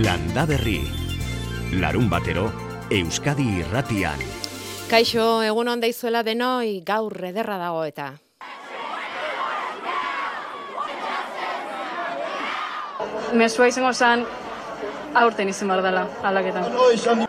Landa Berri. Larun batero, Euskadi irratian. Kaixo, egun onda izuela denoi, gaur ederra dago eta. Mesua izango zen, aurten izan behar dela, alaketan.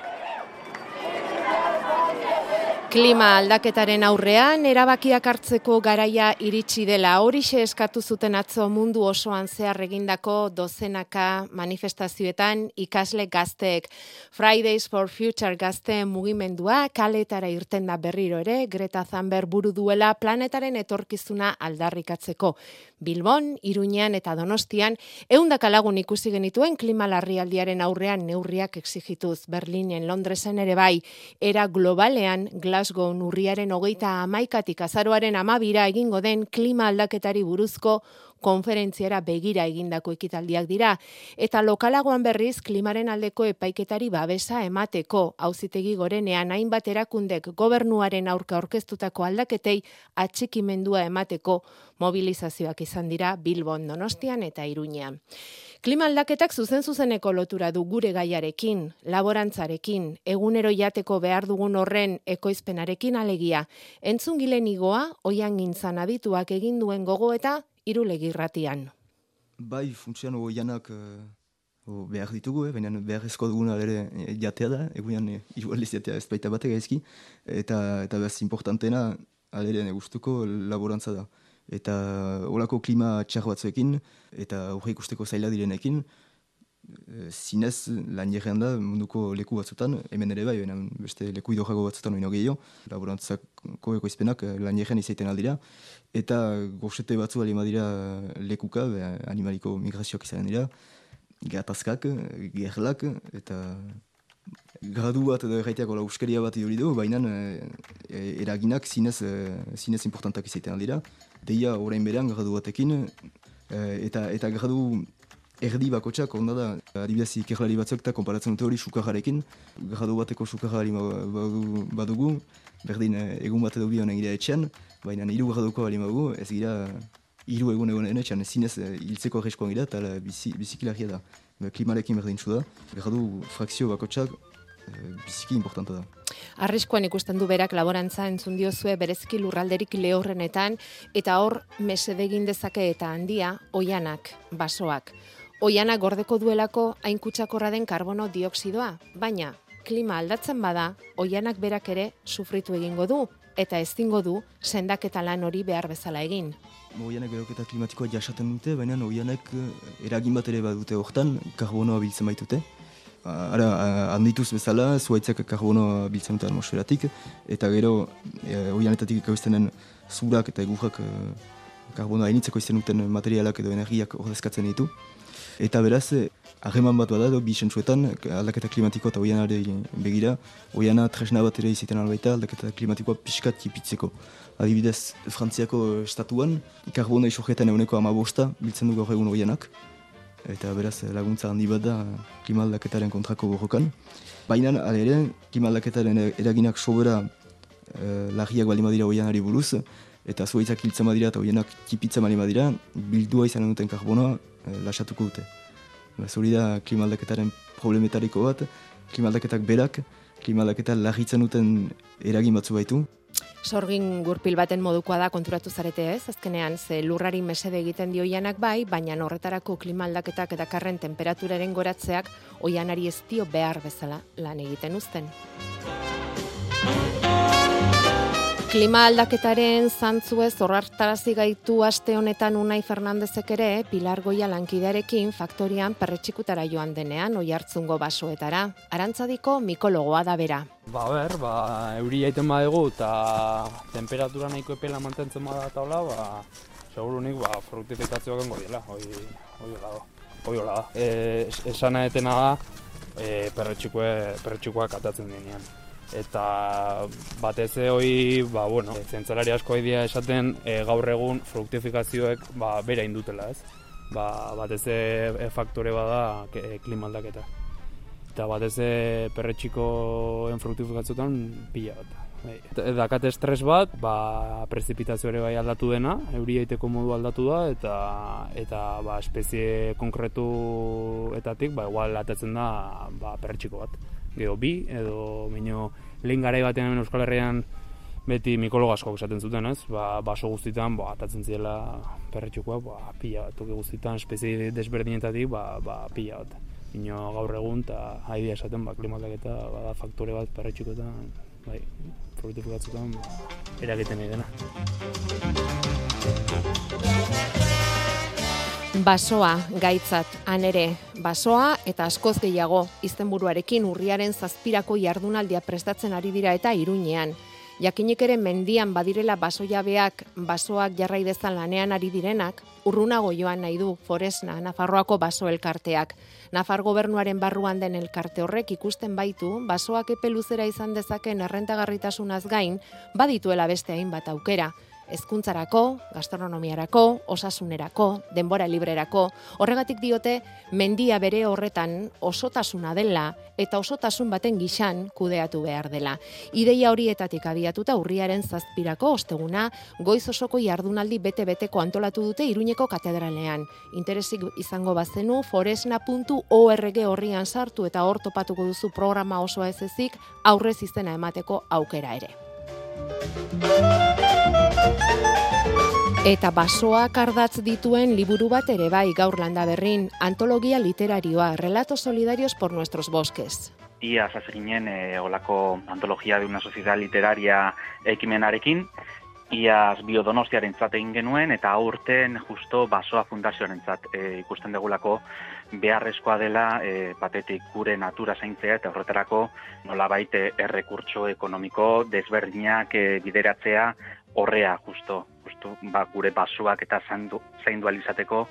Klima aldaketaren aurrean erabakiak hartzeko garaia iritsi dela horixe eskatu zuten atzo mundu osoan zehar egindako dozenaka manifestazioetan ikasle gazteek. Fridays for Future gazte mugimendua kaletara irten da berriro ere Greta Thunberg buru duela planetaren etorkizuna aldarrikatzeko. Bilbon, Iruñean eta Donostian ehundaka lagun ikusi genituen klima larrialdiaren aurrean neurriak exigituz. Berlinen, Londresen ere bai, era globalean Glasgow urriaren hogeita amaikatik azaroaren amabira egingo den klima aldaketari buruzko konferentziara begira egindako ekitaldiak dira eta lokalagoan berriz klimaren aldeko epaiketari babesa emateko auzitegi gorenean hainbat erakundek gobernuaren aurka aurkeztutako aldaketei atxikimendua emateko mobilizazioak izan dira Bilbon, Donostian eta Iruñean. Klima aldaketak zuzen zuzeneko lotura du gure gaiarekin, laborantzarekin, egunero jateko behar dugun horren ekoizpenarekin alegia. Entzun gilen igoa, oian gintzan adituak egin duen gogo eta irulegirratian. Bai, funtsian oianak uh, behar ditugu, eh? baina behar ezko dugun ere eh, jatea da, egunean eh, igual jatea ez baita bat gaizki, eta, eta behaz importantena, alere gustuko laborantza da eta olako klima txar batzuekin eta horre ikusteko zaila direnekin e, zinez lan jirrean da munduko leku batzutan, hemen ere bai, beste leku idorrago batzutan oino gehiago, laborantzako ekoizpenak e, lan jirrean izaiten aldira, eta goxete batzu alima dira lekuka, be, animaliko migrazioak izan dira, gatazkak, gerlak, eta gradu bat edo erraiteako lauskeria bat iduri du, baina e, eraginak zinez, zinez importantak izaiten aldira, deia orain berean gradu batekin, eh, eta, eta gradu erdi bakotxak, onda da, adibidez ikerlari batzuk eta konparatzen dute hori sukarrarekin, gradu bateko sukarrari badugu, berdin eh, egun bat edo bi honen gira etxean, baina hiru graduko bali badugu, ez gira hiru egun egun etxean, zinez eh, hiltzeko arreskoan gira, eta bizikilaria da. Klimarekin berdin da, gradu frakzio bakotxak, biziki importanta da. Arriskoan ikusten du berak laborantza entzun diozue berezki lurralderik lehorrenetan eta hor mesedegin dezake eta handia oianak, basoak. Oianak gordeko duelako hain kutsakorra den karbono dioksidoa, baina klima aldatzen bada, oianak berak ere sufritu egingo du eta ezingo du sendaketa lan hori behar bezala egin. Oianek beroketa klimatikoa jasaten dute, baina oianek eh, eragin bat ere badute hortan, karbonoa biltzen baitute. Ara, handituz bezala, zuaitzak karbono biltzen dute atmosferatik, eta gero, e, oianetatik ikauztenen zurak eta egurrak e, karbonoa hainitzeko izten duten materialak edo energiak ordezkatzen ditu. Eta beraz, harreman bat bada, bi sentzuetan, aldaketa klimatiko eta oianare begira, oiana tresna bat ere izaten albaita aldaketa klimatikoa pixkat kipitzeko. Adibidez, Frantziako estatuan, karbono isojetan eguneko amabosta biltzen du gaur egun oianak, eta beraz laguntza handi bat da klimaldaketaren kontrako borrokan. Baina, ere, klimaldaketaren eraginak sobera e, lagiak bali madira oianari buruz, eta zuaitzak hiltzen badira eta oianak kipitzen bali madira, bildua izan duten karbonoa e, lasatuko dute. Zuri da klimaldaketaren problemetariko bat, klimaldaketak berak, klimaldaketa lagitzen duten eragin batzu baitu, Sorgin gurpil baten modukoa da konturatu zarete ez, azkenean ze lurrari mesede egiten dioianak bai, baina horretarako klima aldaketak eta karren temperaturaren goratzeak oianari ez dio behar bezala lan egiten uzten. Klima aldaketaren zantzu ez horrartarazi gaitu aste honetan Unai Fernandezek ere Pilar Goia lankidearekin faktorian perretxikutara joan denean oi hartzungo basoetara. Arantzadiko mikologoa da bera. Ba ber, ba, euri jaiten badegu eta temperatura nahiko epela mantentzen bada eta hola, ba, seguru nik ba, fruktifikazioak engo dira, hoi, hoi hola da. Hoi hola da. E, esana etena da, e, perretxikoak atatzen denean eta batez hori, ba, bueno, zentzalari asko idea esaten e, gaur egun fruktifikazioek ba, bera indutela, ez? Ba, batez e, faktore bada e, klima aldaketa. Eta batez perretxiko en fruktifikazioetan pila bat. Bai. Dakate estres bat, ba, prezipitazio ere bai aldatu dena, euri aiteko modu aldatu da, eta eta ba, espezie konkretuetatik, ba, igual atatzen da ba, perretxiko bat. Gero bi, edo minio lehen garai batean hemen Euskal Herrian beti mikologo asko esaten zuten, ez? Ba, baso guztietan, ba, atatzen ziela perretxikoa, ba, pila bat, toki guztietan, espezie desberdinetatik, ba, ba, pila bat. Ino gaur egun, eta haidea esaten, ba, klimatak eta ba, faktore bat perretxikoetan, bai, frutifikatzen eragiten nahi. Basoa gaitzat han ere basoa eta askoz gehiago izenburuarekin urriaren zazpirako jardunaldia prestatzen ari dira eta iruñean. Jakinik ere mendian badirela basojabeak basoak jarrai dezan lanean ari direnak, urrunago joan nahi du Foresna Nafarroako baso elkarteak. Nafar gobernuaren barruan den elkarte horrek ikusten baitu, basoak epe luzera izan dezaken errentagarritasunaz gain, badituela beste hainbat aukera hezkuntzarako, gastronomiarako, osasunerako, denbora librerako, horregatik diote mendia bere horretan osotasuna dela eta osotasun baten gixan kudeatu behar dela. Ideia horietatik abiatuta urriaren zazpirako osteguna, goiz osoko jardunaldi bete-beteko antolatu dute Iruñeko katedralean. Interesik izango bazenu foresna.org horrian sartu eta hor topatuko duzu programa osoa ez ezik aurrez izena emateko aukera ere. Eta basoak ardatz dituen liburu bat ere bai gaur landa berrin, antologia literarioa, relatos solidarios por nuestros bosques. Ia zazeginen e, olako antologia de una sociedad literaria ekimenarekin, Iaz biodonostiaren egin genuen eta aurten justo basoa fundazioaren zat e, ikusten degulako beharrezkoa dela e, batetik gure natura zaintzea eta horretarako nola baite errekurtso ekonomiko desberdinak e, bideratzea horrea justo, justo ba, gure basoak eta zaindu, zaindu alizateko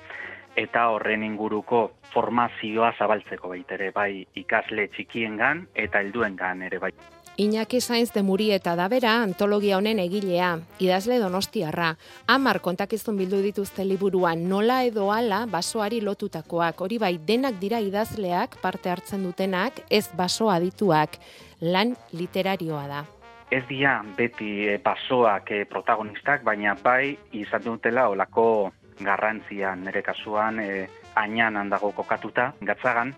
eta horren inguruko formazioa zabaltzeko baitere bai ikasle txikiengan eta helduengan ere bai. Iñaki Sainz de Muri eta Dabera antologia honen egilea, idazle donostiarra. Amar kontakizun bildu dituzte liburuan nola edo ala basoari lotutakoak. Hori bai denak dira idazleak parte hartzen dutenak, ez basoa dituak. Lan literarioa da. Ez dira beti e, basoak e, protagonistak, baina bai izan dutela olako garrantzia nire kasuan e, ainan handago kokatuta, gatzagan,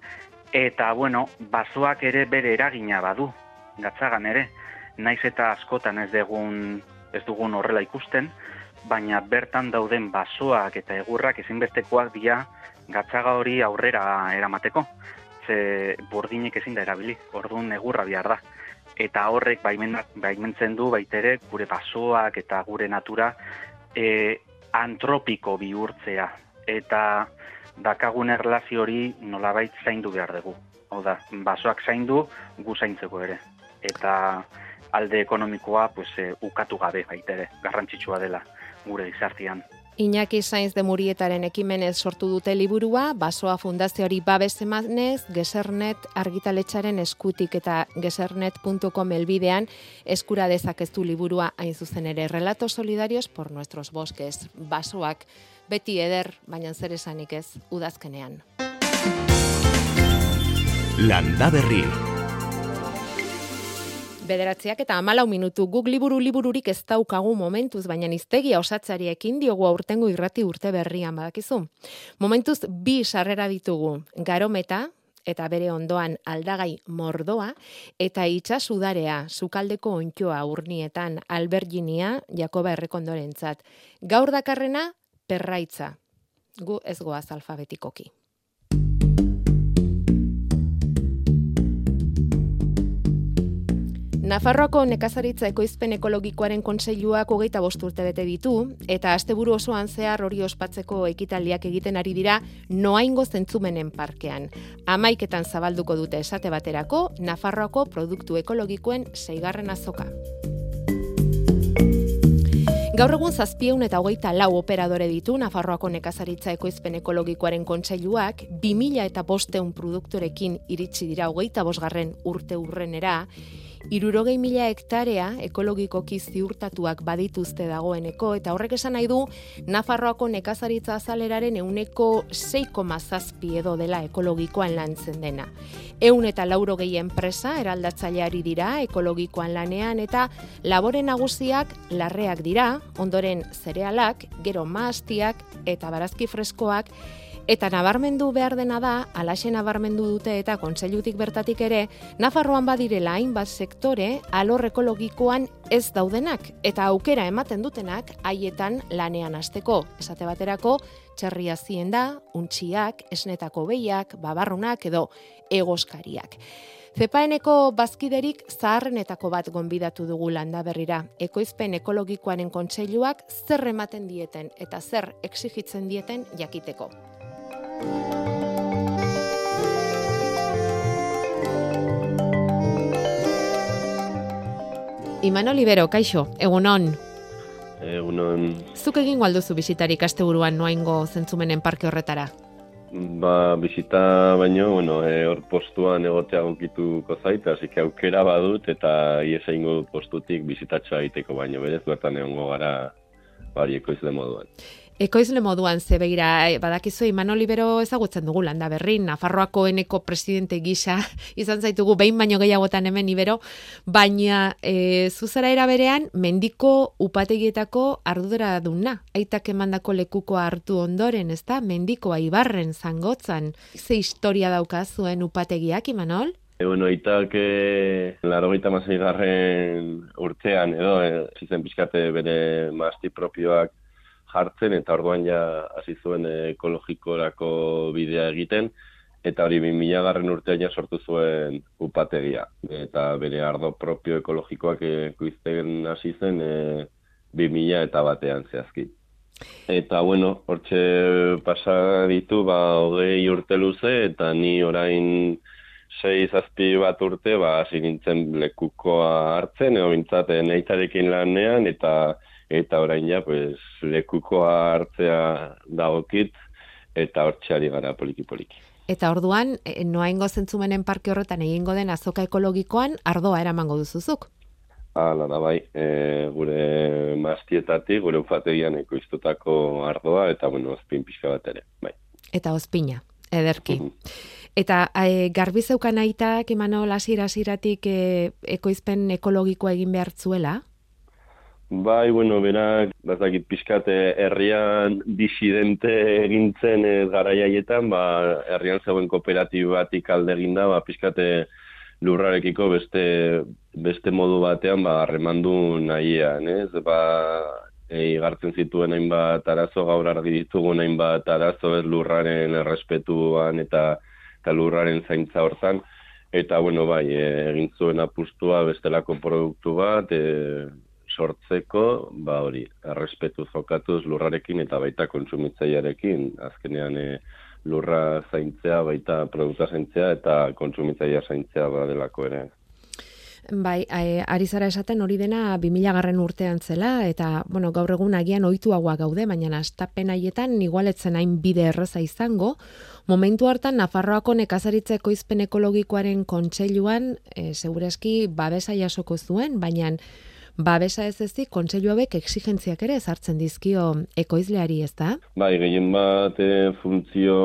eta bueno, basoak ere bere eragina badu gatzagan ere, naiz eta askotan ez dugun, ez dugun horrela ikusten, baina bertan dauden basoak eta egurrak ezinbestekoak dira gatzaga hori aurrera eramateko. Ze burdinek ezin da erabili, orduan egurra bihar da. Eta horrek baimentzen du baitere gure basoak eta gure natura e, antropiko bihurtzea. Eta dakagun erlazio hori nolabait zaindu behar dugu. Hau da, basoak zaindu gu zaintzeko ere eta alde ekonomikoa pues, e, ukatu gabe baitere, garrantzitsua dela gure gizartian. Iñaki Sainz de Murietaren ekimenez sortu dute liburua, basoa fundazioari babes emanez, gesernet argitaletxaren eskutik eta gesernet.com elbidean eskura dezakeztu liburua hain zuzen ere. Relato solidarios por nuestros bosques. Basoak beti eder, baina zer esanik ez, udazkenean. Landa berri. Bederatziak eta amalau minutu guk liburu libururik ez daukagu momentuz, baina iztegia osatzari ekin diogu aurtengo irrati urte berrian badakizu. Momentuz bi sarrera ditugu, garometa, eta bere ondoan aldagai mordoa, eta itxasudarea, sukaldeko ontioa urnietan, alberginia, Jakoba errekondorentzat. Gaur dakarrena, perraitza. Gu ez goaz alfabetikoki. Nafarroako nekazaritza ekoizpen ekologikoaren kontseiluak hogeita bost urte bete ditu, eta asteburu osoan zehar hori ospatzeko ekitaldiak egiten ari dira noaingo zentzumenen parkean. Amaiketan zabalduko dute esate baterako, Nafarroako produktu ekologikoen seigarren azoka. Gaur egun zazpieun eta hogeita lau operadore ditu Nafarroako nekazaritza ekoizpen ekologikoaren kontseiluak, 2000 eta bosteun produktorekin iritsi dira hogeita bosgarren urte urrenera, irurogei mila hektarea ekologikoki ziurtatuak badituzte dagoeneko, eta horrek esan nahi du Nafarroako nekazaritza azaleraren euneko 6,zazpi edo dela ekologikoan lantzen dena. Eun eta lauro gehien enpresa eraldatzaileari dira ekologikoan lanean eta labore nagusiak larreak dira, ondoren zerealak, gero maastiak eta barazki freskoak, Eta nabarmendu behar dena da, alaxe nabarmendu dute eta kontseilutik bertatik ere, Nafarroan badirela hainbat sektore alor ekologikoan ez daudenak eta aukera ematen dutenak haietan lanean hasteko. Esate baterako, txerria zien da, untxiak, esnetako behiak, babarrunak edo egoskariak. Zepaeneko bazkiderik zaharrenetako bat gonbidatu dugu landa berrira. Ekoizpen ekologikoaren kontseiluak zer ematen dieten eta zer exigitzen dieten jakiteko. Iman Olivero, kaixo, egunon. Egunon. Zuk egin gualduzu bisitarik asteburuan noaingo zentzumenen parke horretara? Ba, bisita baino, bueno, e, hor postuan egotea gokituko zait, hasi aukera badut eta iesa ingo postutik bizitatxoa egiteko baino, berez, bertan egongo gara barieko izle moduan. Ekoizle moduan zebeira, eh, badakizu Imanol Libero ezagutzen dugu landa berri, Nafarroako eneko presidente gisa izan zaitugu behin baino gehiagotan hemen Ibero, baina e, zuzara era berean mendiko upategietako ardura duna. Aitak emandako lekuko hartu ondoren, ezta? Mendikoa ibarren zangotzan. Ze historia dauka zuen upategiak, Imanol? E, bueno, aitak e, laro garren urtean, edo, e, zizen pixkate bere masti propioak jartzen eta orduan ja hasi zuen ekologikorako bidea egiten eta hori 2000 garren urtean ja sortu zuen upategia eta bere ardo propio ekologikoak ekoizten hasi zen e, 2000 eta batean zehazki. Eta bueno, hortxe pasa ditu ba hogei urte luze eta ni orain sei zazpi bat urte ba hasi nintzen lekukoa hartzen edo bintzaten eitarekin lanean eta eta orain ja, pues, lekukoa hartzea dagokit, eta hortxeari gara poliki-poliki. Eta orduan, e, noaingo zentzumenen parke horretan egingo den azoka ekologikoan, ardoa eramango duzuzuk? Hala da bai, e, gure maztietatik, gure ufategian ekoiztutako ardoa, eta bueno, ozpin pixka bat ere, bai. Eta ozpina, ederki. Eta e, garbi zeukan aitak, emano, lasira-siratik e, ekoizpen ekologikoa egin behar zuela? Bai, bueno, berak, bazakit pixkate herrian disidente egintzen ez garaiaietan, ba, herrian zegoen kooperatibatik alde eginda, ba, pixkate lurrarekiko beste, beste modu batean, ba, remandu nahian, ez? Ba, e, gartzen zituen hainbat arazo, gaur argi ditugu hainbat arazo ez lurraren errespetuan eta, eta lurraren zaintza hortan. Eta, bueno, bai, egin zuen apustua bestelako produktu bat, e, sortzeko, ba hori, errespetu zokatuz lurrarekin eta baita kontsumitzailearekin, azkenean e, lurra zaintzea, baita produkta zaintzea eta kontsumitzailea zaintzea badelako ere. Bai, ari zara esaten hori dena 2000 garren urtean zela, eta, bueno, gaur egun agian oituagoa gaude, baina astapen haietan igualetzen hain bide erreza izango, momentu hartan Nafarroako nekazaritza ekoizpen ekologikoaren kontseiluan, e, segurazki babesa jasoko zuen, baina babesa ez ezik, kontseilu hauek exigentziak ere ezartzen dizkio ekoizleari, ez da? Bai, gehien bat e, funtzio,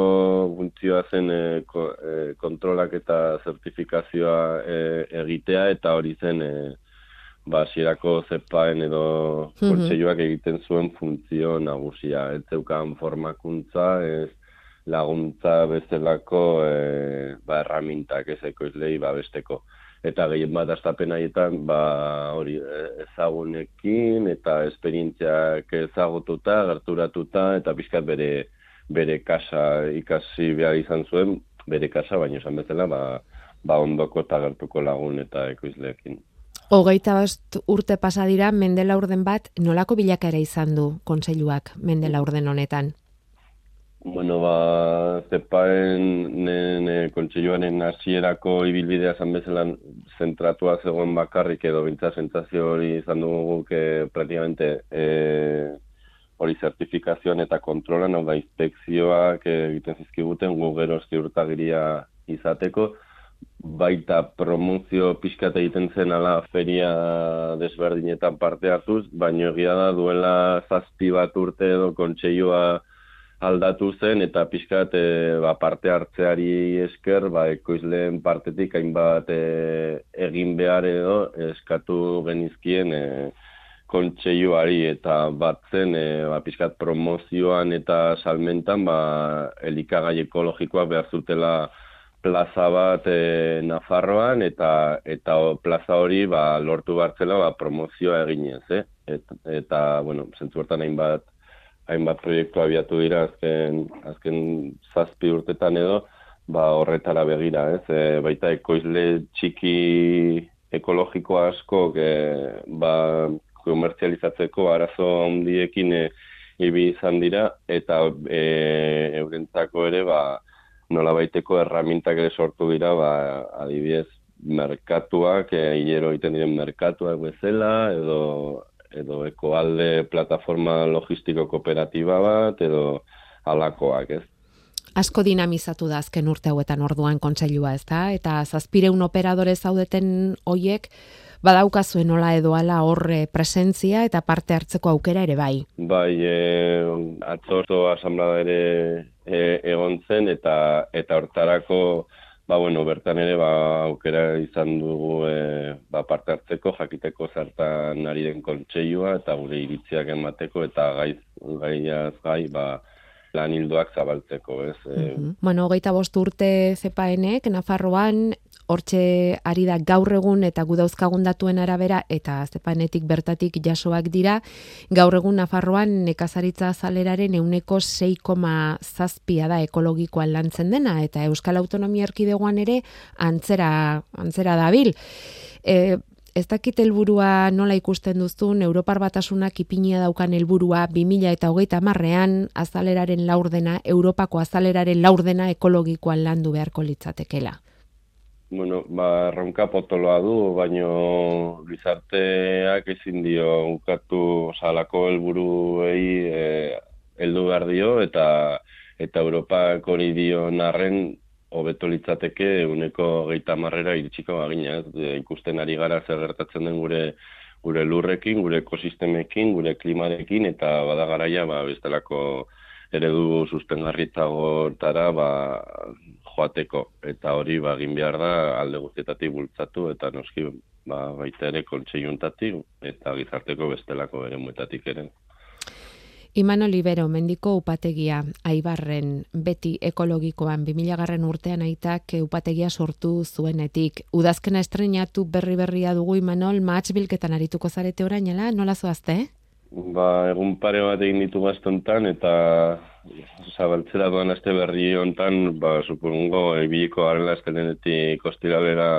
funtzioa zen e, kontrolak eta zertifikazioa e, egitea, eta hori zen e, ba, zierako zepaen edo mhm. kontseiluak egiten zuen funtzio nagusia. Ez zeukan formakuntza, ez laguntza bezalako e, ba, erramintak ez ekoizlei babesteko eta gehien bat astapen haietan ba hori e, ezagunekin eta esperientziak ezagututa, gerturatuta eta pixkat bere bere kasa ikasi behar izan zuen, bere kasa baino esan bezala ba, ba ondoko eta gertuko lagun eta ekoizleekin. Hogeita bost urte pasa dira Mendela urden bat nolako bilakera izan du kontseiluak Mendela urden honetan? Bueno, ba, zepaen nene kontseiluaren hasierako ibilbidea zan bezala zentratua zegoen bakarrik edo bintza sentzazio hori izan dugu que praktikamente e, hori zertifikazioan eta kontrolan, hau da inspekzioak egiten zizkiguten gu gero ziurtagiria izateko, baita promozio pixkat egiten zen ala feria desberdinetan parte hartuz, baino egia da duela zazpi bat urte edo kontseioa aldatu zen eta pixkat e, ba, parte hartzeari esker ba, ekoizleen partetik hainbat e, egin behar edo eskatu genizkien e, kontseioari eta bat zen e, ba, pixkat promozioan eta salmentan ba, elikagai ekologikoak behar zutela plaza bat e, Nafarroan eta eta plaza hori ba, lortu bartzela ba, promozioa eginez, eh? Et, eta, bueno, zentzu hortan hainbat, hainbat proiektu abiatu dira azken, azken zazpi urtetan edo, ba, horretara begira, ez? E, baita ekoizle txiki ekologiko asko e, ba, komertzializatzeko arazo handiekin e, ibi izan dira, eta e, eurentzako ere, ba, nola baiteko erramintak ere sortu dira, ba, adibidez, merkatuak, e, hilero egiten diren merkatuak bezala, edo, edo ekoalde plataforma logistiko kooperatiba bat, edo alakoak, ez? Asko dinamizatu da azken urte hauetan orduan kontsailua, ez da? Eta zazpireun operadore zaudeten hoiek, badaukazue nola edo ala horre presentzia eta parte hartzeko aukera ere bai. Bai, e, atzorto asamblada ere e, egon zen eta eta hortarako ba, bueno, bertan ere ba, aukera izan dugu e, ba, parte hartzeko jakiteko zertan ari den kontseilua eta gure iritziak emateko eta gaiz, gaiaz gai ba, lan hildoak zabaltzeko, ez? Mm -hmm. Bueno, hogeita bost urte zepaenek, Nafarroan, hortxe ari da gaur egun eta gudauzkagun datuen arabera eta zepanetik bertatik jasoak dira, gaur egun Nafarroan nekazaritza zaleraren euneko 6,zazpia da ekologikoan lantzen dena, eta Euskal Autonomia Erkidegoan ere antzera, antzera dabil. E, ez dakit helburua nola ikusten duzun, Europar batasunak ipinia daukan helburua 2000 eta hogeita marrean azaleraren laurdena, Europako azaleraren laurdena ekologikoan landu beharko litzatekela. Bueno, ba, ronka potoloa du, baino bizarteak ezin dio ukatu osalako helburuei e, heldu behar dio, eta eta Europak hori dio narren hobeto litzateke uneko geita marrera iritsiko bagina, ez? ikusten ari gara zer gertatzen den gure gure lurrekin, gure ekosistemekin, gure klimarekin, eta bada garaia, ba, bestelako eredu sustengarritagotara ba, joateko. Eta hori, ba, egin behar da, alde guztietatik bultzatu, eta noski, ba, baita ere, kontseiuntatik, eta gizarteko bestelako ere muetatik ere. Imano Libero, mendiko upategia, aibarren, beti ekologikoan, 2000 garren urtean aitak upategia sortu zuenetik. Udazkena estrenatu berri-berria dugu Imanol, maatz bilketan arituko zarete orainela, nola zoazte? Ba, egun pare bat egin ditu bastontan, eta zabaltzera doan azte berri hontan, ba, supongo, ebiliko garen azkenenetik kostiralera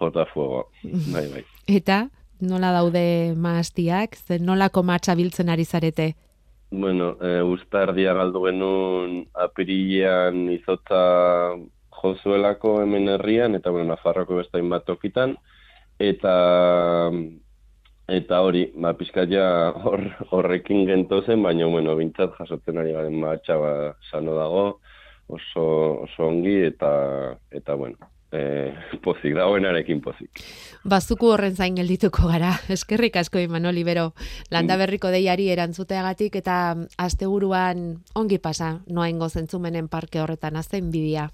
jota fuego. Bai, bai. Eta, nola daude maaztiak, zen nolako matxa biltzen ari zarete? Bueno, e, ustardia galdu genuen apirilean izotza jozuelako hemen herrian, eta bueno, Nafarroko bestain bat tokitan, eta eta hori, ba, pizkatia hor, horrekin gentozen, baina, bueno, bintzat jasotzen ari garen matxa ba, sano dago, oso, oso ongi, eta, eta bueno, e, pozik, dagoenarekin pozik. Bazuku horren zain geldituko gara, eskerrik asko Imanol Libero, landa mm. berriko deiari erantzuteagatik eta asteburuan ongi pasa, noaingo zentzumenen parke horretan azten bidia.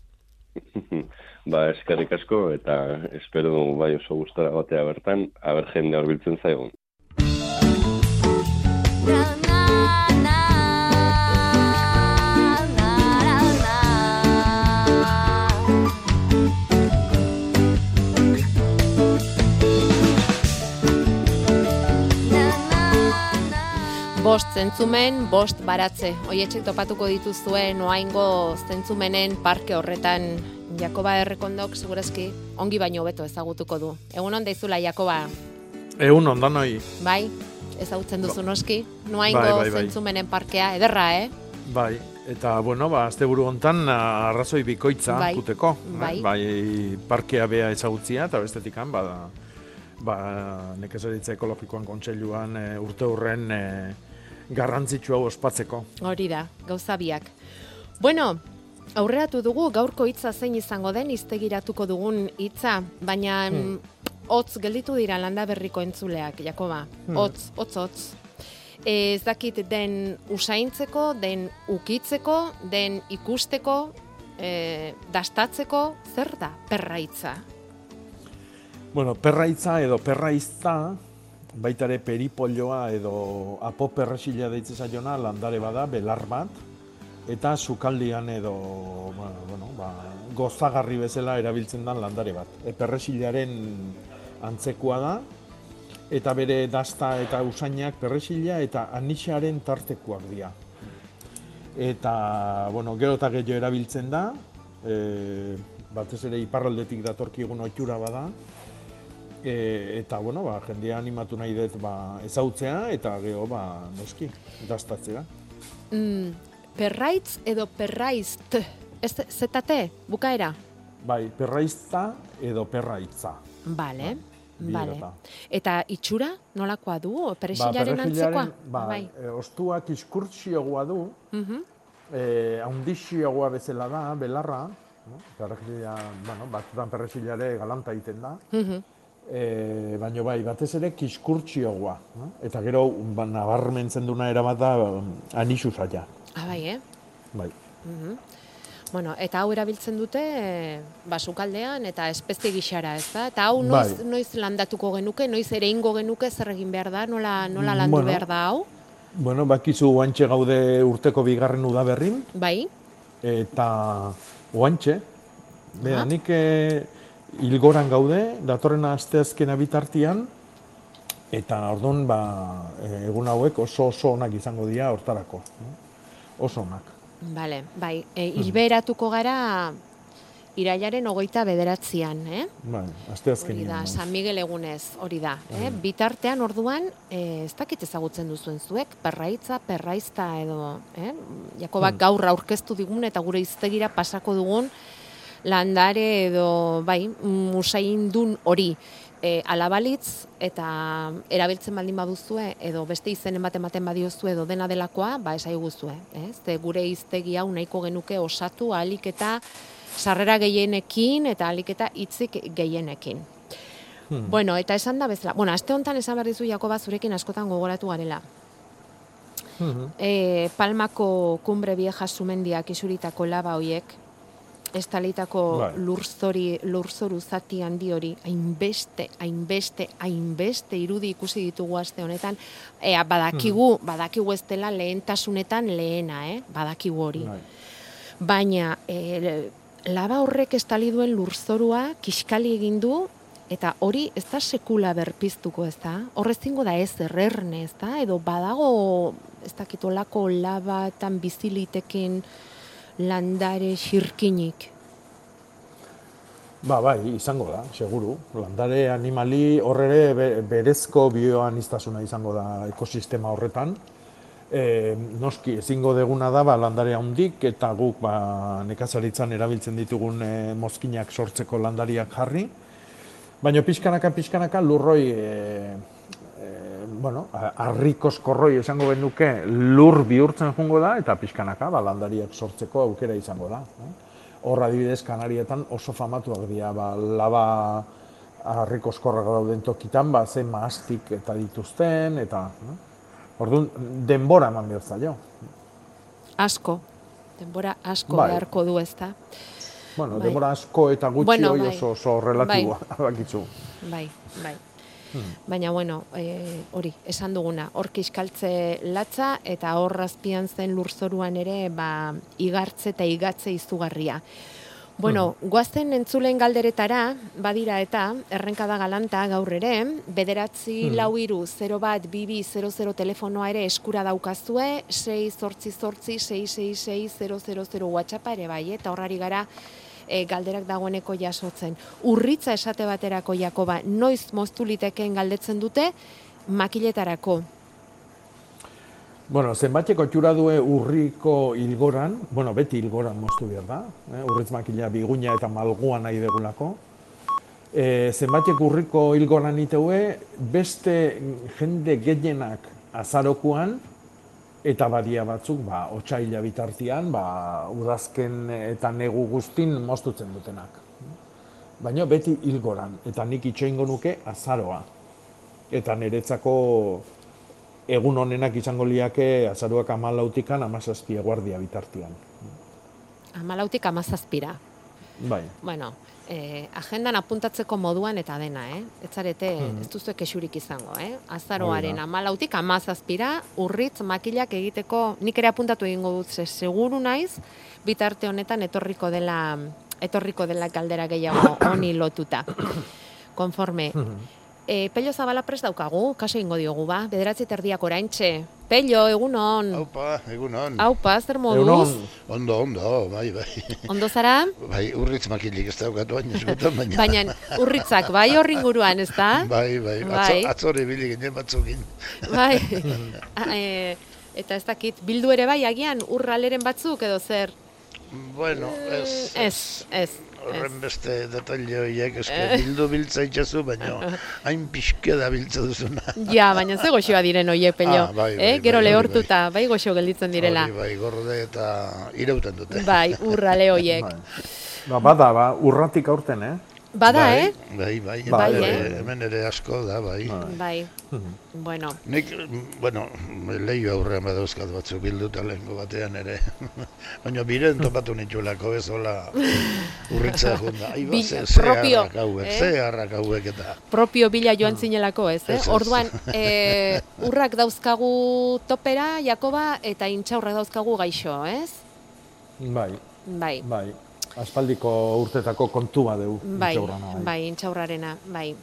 ba, eskerrik asko eta espero bai oso gustora gotea bertan, aber jende horbiltzen zaigun. bost zentzumen, bost baratze. Oietxek topatuko dituzue noaingo zentzumenen parke horretan Jakoba Errekondok segurazki ongi baino hobeto ezagutuko du. Egun on daizula Jakoba. Egun on danoi. Bai, ezagutzen duzu noski. Noaingo bai, bai, bai. zentzumenen parkea ederra, eh? Bai. Eta, bueno, ba, azte buru hontan, arrazoi bikoitza bai. puteko. Eh? Bai. bai. parkea bea ezagutzia, eta bestetikan, ba, ba, nekezaritza ekologikoan kontseiluan e, urte hurren e, garrantzitsua ospatzeko. Hori da, gauza biak. Bueno, aurreatu dugu gaurko hitza zein izango den iztegiratuko dugun hitza, baina Hmm. hotz gelditu dira landa berriko entzuleak, Jakoba. Hmm. Hotz, hotz, hotz. E, ez dakit den usaintzeko, den ukitzeko, den ikusteko, e, dastatzeko, zer da perraitza? Bueno, perraitza edo perraizta, baita ere peripolloa edo apo perresila deitzen zaiona landare bada, belar bat, eta sukaldian edo, bueno, bueno, ba, gozagarri bezala erabiltzen den landare bat. E, perresilaren antzekoa da, eta bere dasta eta usainak perresila eta anixaren tartekoak dira. Eta, bueno, gero eta gehiago erabiltzen da, e, batez ere iparraldetik datorkigun ohitura bada, e, eta, bueno, ba, jendea animatu nahi dut ba, ezautzea, eta gero, ba, noski, dastatzea. Mm, perraitz edo perraizt, ez zetate, bukaera? Bai, perraizta edo perraitza. Bale, bi bale. Eta itxura nolakoa du? Peresilaren Ba, antzekoa? ba, bai. e, ostuak iskurtsiogoa du, Mhm. e, haundixioagoa bezala da, belarra, no? Perrexila, bueno, batzutan perrexilare galanta egiten da, Mhm. e, baina bai, batez ere kiskurtsioagoa. No? Eta gero, ba, nabarmentzen duna erabat da, um, anixu zaila. Ah, bai, eh? Bai. Mhm. Bueno, eta hau erabiltzen dute e, basukaldean eta espezie gixara, ez da? Eta hau noiz, Bai. noiz landatuko genuke, noiz ere ingo genuke zer egin behar da, nola, nola Mm, landu bueno. behar da hau? Bueno, bakizu oantxe gaude urteko bigarren udaberrin, Bai, eta oantxe, Bera, nik e, ilgoran gaude, datorren asteazkena bitartian, eta orduan, ba, e, egun hauek oso oso onak izango dira hortarako. no? Oso onak. bale, bai. E, hilberatuko gara irailaren hogeita bederatzian, eh? Bai, Hori asteazkenean. da, bai. San Miguel egunez, hori da. Eh? Bitartean orduan, eh, ez dakit ezagutzen duzuen zuek, perraitza, perraizta edo, eh? Jakobak Hmm. gaur aurkeztu digun eta gure iztegira pasako dugun landare edo, bai, musaindun hori. E, alabalitz eta erabiltzen baldin baduzue edo beste izenen bat ematen badiozue edo dena delakoa, ba esai guztue. Eh? Ze gure iztegi hau nahiko genuke osatu ahalik eta sarrera gehienekin eta ahalik eta hitzik gehienekin. Hmm. Bueno, eta esan da bezala. Bueno, aste honetan esan behar dizu Jakoba zurekin askotan gogoratu garela. Mhm. E, Palmako kumbre vieja sumendiak isuritako laba hoiek, estalitako Bai. lurzori, lurzoru zati handi hori, hainbeste, hainbeste, hainbeste irudi ikusi ditugu aste honetan, ea, badakigu, Hmm. badakigu ez dela lehentasunetan lehena, eh? badakigu hori. Bai. Baina e, laba horrek estali duen lurzorua kiskali egin du eta hori ez da sekula berpiztuko, ez da? Horrezingo da ez errerne, ez da? Edo badago ez dakitolako labatan biziliteken landare xirkinik. Ba, bai, izango da, seguru. Landare animali horrere be, berezko bioaniztasuna izango da ekosistema horretan. E, noski, ezingo deguna da, ba, landare handik eta guk ba, nekazaritzan erabiltzen ditugun e, mozkinak sortzeko landariak jarri. Baina pixkanaka, pixkanaka lurroi, e, bueno, harrikoz korroi esango genuke lur bihurtzen jungo da, eta pixkanaka ba, landariak sortzeko aukera izango da. eh? Hor adibidez Kanarietan oso famatuak dira, ba, laba harrikozkorrak dauden tokitan, ba, ze mahastik eta dituzten, eta... No? Orduan, denbora eman behar zaio. Asko, denbora asko Bai. beharko du, ez da? Bueno, Bai. denbora asko eta gutxi Bueno, bai. oso, oso relatiboa, bakitzu. Bai, bai. Hmm. Baina, bueno, e, hori, esan duguna, hor kiskaltze latza eta hor azpian zen lurzoruan ere, ba, igartze eta igatze izugarria. Bueno, goazen entzulen galderetara, badira eta, errenkada galanta gaur ere, bederatzi Hmm. lau iru, 0 bat, bibi, 00 telefonoa ere eskura daukazue, 6 sortzi sortzi, 666 000 WhatsAppa ere bai, eta horrari gara e, galderak dagoeneko jasotzen. Urritza esate baterako Jakoba, noiz moztu litekeen galdetzen dute, makiletarako. Bueno, zenbateko txura due urriko ilgoran, bueno, beti ilgoran moztu behar da, eh? urritz makila biguina eta malgua nahi degulako. E, zenbatek urriko ilgoran iteue, beste jende gehienak azarokuan, eta badia batzuk, ba, otxaila bitartian, ba, udazken eta negu guztin moztutzen dutenak. Baina beti hilgoran, eta nik itxoingo nuke azaroa. Eta niretzako egun honenak izango liake azaruak amalautikan amazazpi eguardia bitartian. Amalautik amazazpira. Bai. Bueno, eh, agendan apuntatzeko moduan eta dena, eh? Ez zarete, Mhm. ez duzu kexurik izango, eh? Azaroaren amalautik amazazpira, urritz, makilak egiteko, nik ere apuntatu egingo dut, ze seguru naiz, bitarte honetan etorriko dela, etorriko dela galdera gehiago honi lotuta. Konforme. E, Pello Zabala prest daukagu, kaso ingo diogu ba, bederatzi terdiak oraintxe. Pello, egunon. Aupa, egunon. Aupa, zer moduz? Ondo, ondo, bai, bai. Ondo zara? Bai, urritz makilik ez daukatu baina eskutan, baina... Baina urritzak, bai horri inguruan, ez da? Bai, bai, atzo, Bai. atzore bili ginen batzukin. Bai. Ah, e, eta ez dakit, bildu ere bai, agian, urraleren batzuk edo zer? Bueno, ez... Ez, ez. Horren beste detaile horiek, eske Eh. bildu biltza itxazu, baina hain pixke da biltza duzuna. Ja, baina ze goxoa diren oie, pello. Ah, bai, bai, eh? Gero bai, hori lehortuta, bai goxo gelditzen direla. Hori, bai, gorde eta irauten dute. Bai, urrale hoiek. Ba, bada, ba, urratik aurten, eh? Bada, bai, eh? Bai, bai, Bai, hemen, eh? hemen ere asko da, bai. Bai. Bueno, Nik, bueno, lehiu aurrean badauzkat batzuk bilduta lehenko batean ere. Baina biren topatu nitulako ez hola urritza junda. Ai, ba, ze, ze propio, harrak hauek, eh? ze harrak hauek eta. propio bila joan zinelako, ez, eh? Ez, ez. Orduan, e, urrak dauzkagu topera, Jakoba, eta intxaurrak dauzkagu gaixo, ez? Bai, Bai. bai. Aspaldiko urtetako kontu badeu. Bai, intxaurrana, bai, intxaurrarena, bai.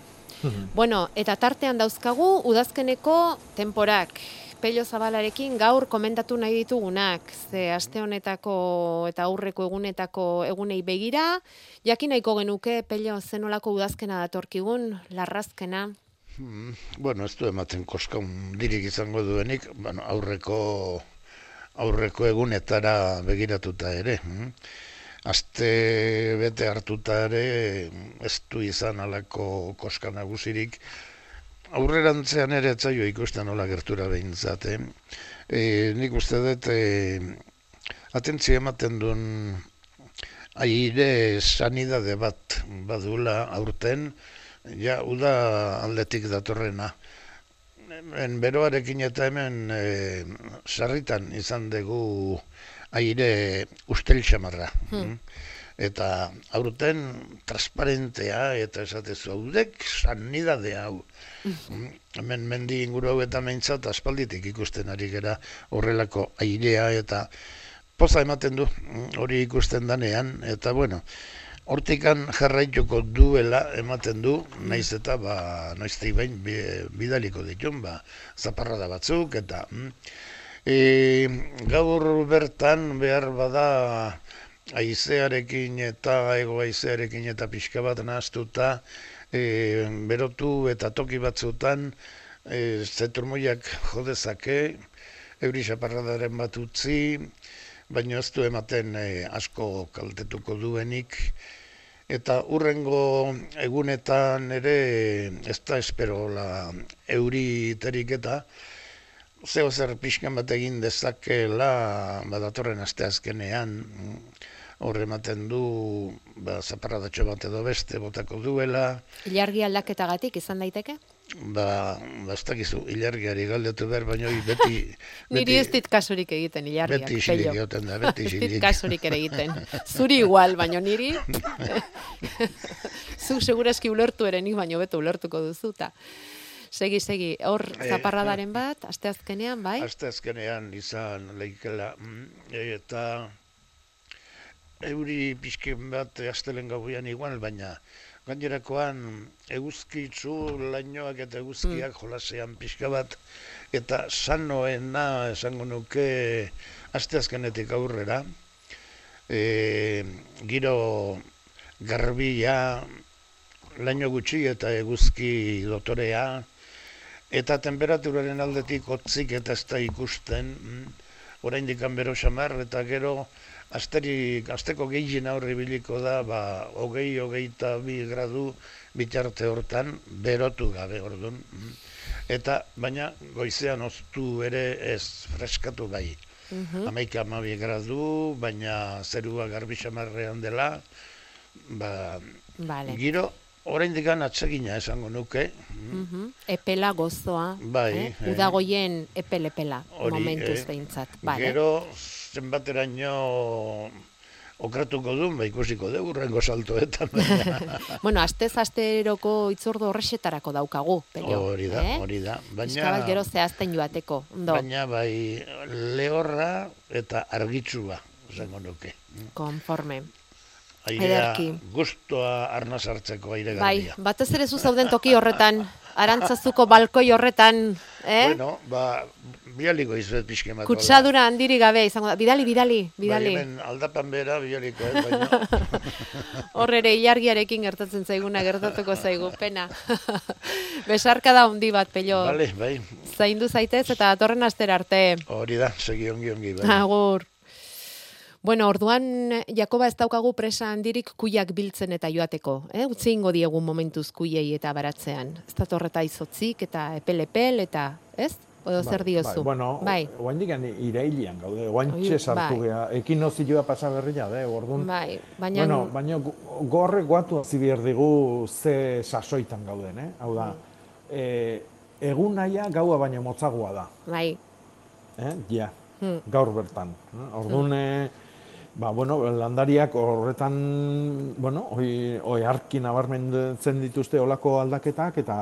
Bueno, eta tartean dauzkagu udazkeneko temporak. Pello Zabalarekin gaur komentatu nahi ditugunak, ze aste honetako eta aurreko egunetako egunei begira, jakin nahiko genuke Pello zenolako udazkena datorkigun, larrazkena. Mm, Bueno, ez du ematen koska dirik izango duenik, bueno, aurreko aurreko egunetara begiratuta ere. mm. Aste bete hartuta ere ez du izan alako koska nagusirik. Aurrerantzean ere etzaio ikusten nola gertura behintzat. Eh? E, nik uste dut e, atentzia ematen duen aire sanidade bat badula aurten, ja, uda aldetik datorrena. En beroarekin eta hemen e, sarritan izan dugu aire ustel xamarra. Hmm. Eta aurten transparentea eta esatezu haudek sanidade hau. Mm, Hemen mendi inguru hau eta meintzat aspalditik ikusten ari gera horrelako airea eta poza ematen du mm, hori ikusten danean eta bueno, hortikan jarraituko duela ematen du, naiz eta ba, noiztei bain bi- bidaliko ditun, ba, zaparrada batzuk eta mm, e, gaur bertan behar bada aizearekin eta ego aizearekin eta pixka bat nahaztuta e, berotu eta toki batzutan e, zeturmoiak jodezake, euri xaparradaren bat utzi, baina ez du ematen e, asko kaltetuko duenik, eta urrengo egunetan ere ez da esperola euri terik eta zeo zer pixkan bat egin dezakela badatorren asteazkenean mm, hor ematen du ba, zaparradatxo bat edo beste botako duela, Ilargi aldaketagatik izan daiteke? ba, ba ez dakizu, ilargiari galdetu behar, baina hori beti, Niri ez dit kasurik egiten ilargiak, beti isilik egoten da, beti isilik. kasurik ere egiten. Zuri igual, baino niri. Zu segurazki ulertu ere nik baino beto ulertuko duzuta. Segi, segi, hor Eh, zaparradaren bat, asteazkenean, bai? Aste azkenean izan leikela, mm, eta euri pixken bat astelen gauean igual, baina gainerakoan eguzkitzu lainoak eta eguzkiak jolasean pixka bat, eta sanoena esango nuke asteazkenetik aurrera, e, giro garbia, laino gutxi eta eguzki dotorea, eta temperaturaren aldetik hotzik eta ez da ikusten, mm, oraindik bero xamar, eta gero asterik, asteko gehien aurri biliko da, ba, hogei, hogeita bi gradu bitarte hortan, berotu gabe, orduan. Eta, baina, goizean oztu ere ez freskatu bai. Mm Amaika amabi gradu, baina zerua garbi xamarrean dela, ba, vale. giro oraindik atsegina esango nuke. Mm Epela gozoa. Bai. Eh? eh. Udagoien epele-epela, momentuz eh, behintzat. Vale. Gero, zenbateraino okratuko duen, ba ikusiko dugu urrengo saltoetan. bueno, astez asteroko itzordo horrexetarako daukagu, pelio. Hori da, eh? hori da. Baina, gero zehazten joateko. Ondo. Baina, bai, lehorra eta argitsua, zengo nuke. Konforme airea gustoa arna sartzeko aire garbia. Bai, batez ere zu zauden toki horretan, arantzazuko balkoi horretan, eh? Bueno, ba, bialiko izuet pixke matu. Kutsadura handiri gabe, izango da, bidali, bidali, bidali. Bai, hemen aldapan bera bialiko, eh, baina. Horrere, ilargiarekin gertatzen zaiguna, gertatuko zaigu, pena. Besarka da hundi bat, pello. Bale, bai. Zaindu zaitez eta atorren aster arte. Hori da, segi ongi ongi, bai. Agur. Bueno, orduan Jakoba ez daukagu presa handirik kuiak biltzen eta joateko, eh? Utzi ingo diegun momentuz kuiei eta baratzean. Ez da torreta izotzik eta epelepel eta, ez? Odo zer bai, diozu? Bai, bueno, bai. oain digan irailian gaude, oain txesartu bai. geha. Ekin nozi joa pasa berria, da, orduan. Bai, baina... Bueno, baina gorre guatu zibier digu ze sasoitan gauden, eh? Hau da, e, egun naia gaua baina motzagoa da. Bai. Eh? Ja, hmm. gaur bertan. Orduan, hmm. Ba, bueno, landariak horretan, bueno, oi, oi arki nabarmentzen dituzte olako aldaketak eta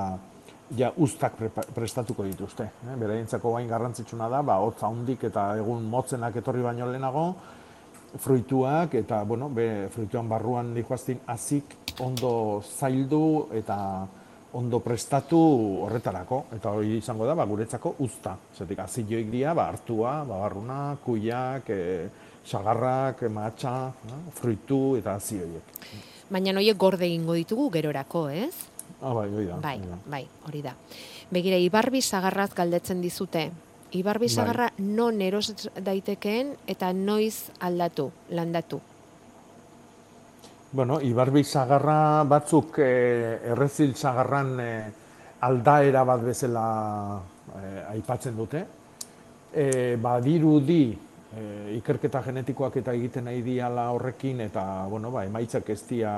ja ustak prestatuko dituzte. Eh? Beraientzako bain garrantzitsuna da, ba, hotza hundik eta egun motzenak etorri baino lehenago, fruituak eta, bueno, be, fruituan barruan dikoaztin azik ondo zaildu eta ondo prestatu horretarako. Eta hori izango da, ba, guretzako usta. Zetik, azilloik dira, ba, hartua, ba, barruna, kuiak, e, sagarrak, matxa, fruitu eta hazi horiek. Baina horiek gorde egingo ditugu gerorako, ez? Ah, bai, hori da. Bai, bai, hori da. Begira, ibarbi sagarraz galdetzen dizute. Ibarbi bai. sagarra bai. non eros daitekeen eta noiz aldatu, landatu? Bueno, ibarbi sagarra batzuk eh, errezil sagarran eh, aldaera bat bezala eh, aipatzen dute. Eh, badirudi e, ikerketa genetikoak eta egiten nahi diala horrekin eta bueno, ba, emaitzak ez dia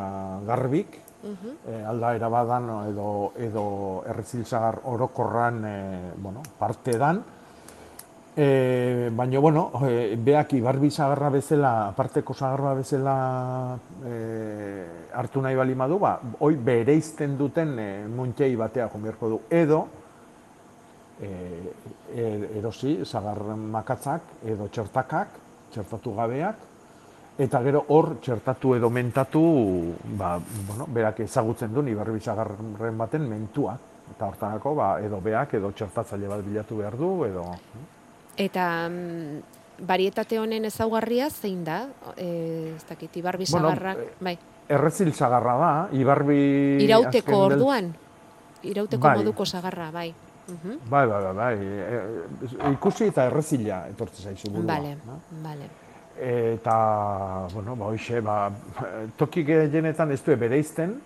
garbik, uh aldaera badan edo, edo errezilzagar orokorran e, bueno, parte dan. E, baina, bueno, e, beak ibarbi zagarra bezala, aparteko zagarra bezala e, hartu nahi bali madu, ba, hoi bereizten duten e, muntei batea jomerko du. Edo, e, erosi, zagar makatzak edo txertakak, txertatu gabeak, eta gero hor txertatu edo mentatu, ba, bueno, berak ezagutzen duen ibarri zagarren baten mentua. Eta hortanako, ba, edo beak, edo txertatzaile bat bilatu behar du, edo... Eta mm, barietate honen ezaugarria zein da? E, ez dakit, ibarbi zagarrak, bueno, bai. Errezil zagarra da, ibarbi... Irauteko orduan? Irauteko bai. moduko zagarra, bai. Bai, bai, bai, bai. E, ikusi eta errezila etortze zaizu burua. Bale, bale. Eta, bueno, ba, hoxe, ba, toki genetan ez du bereizten,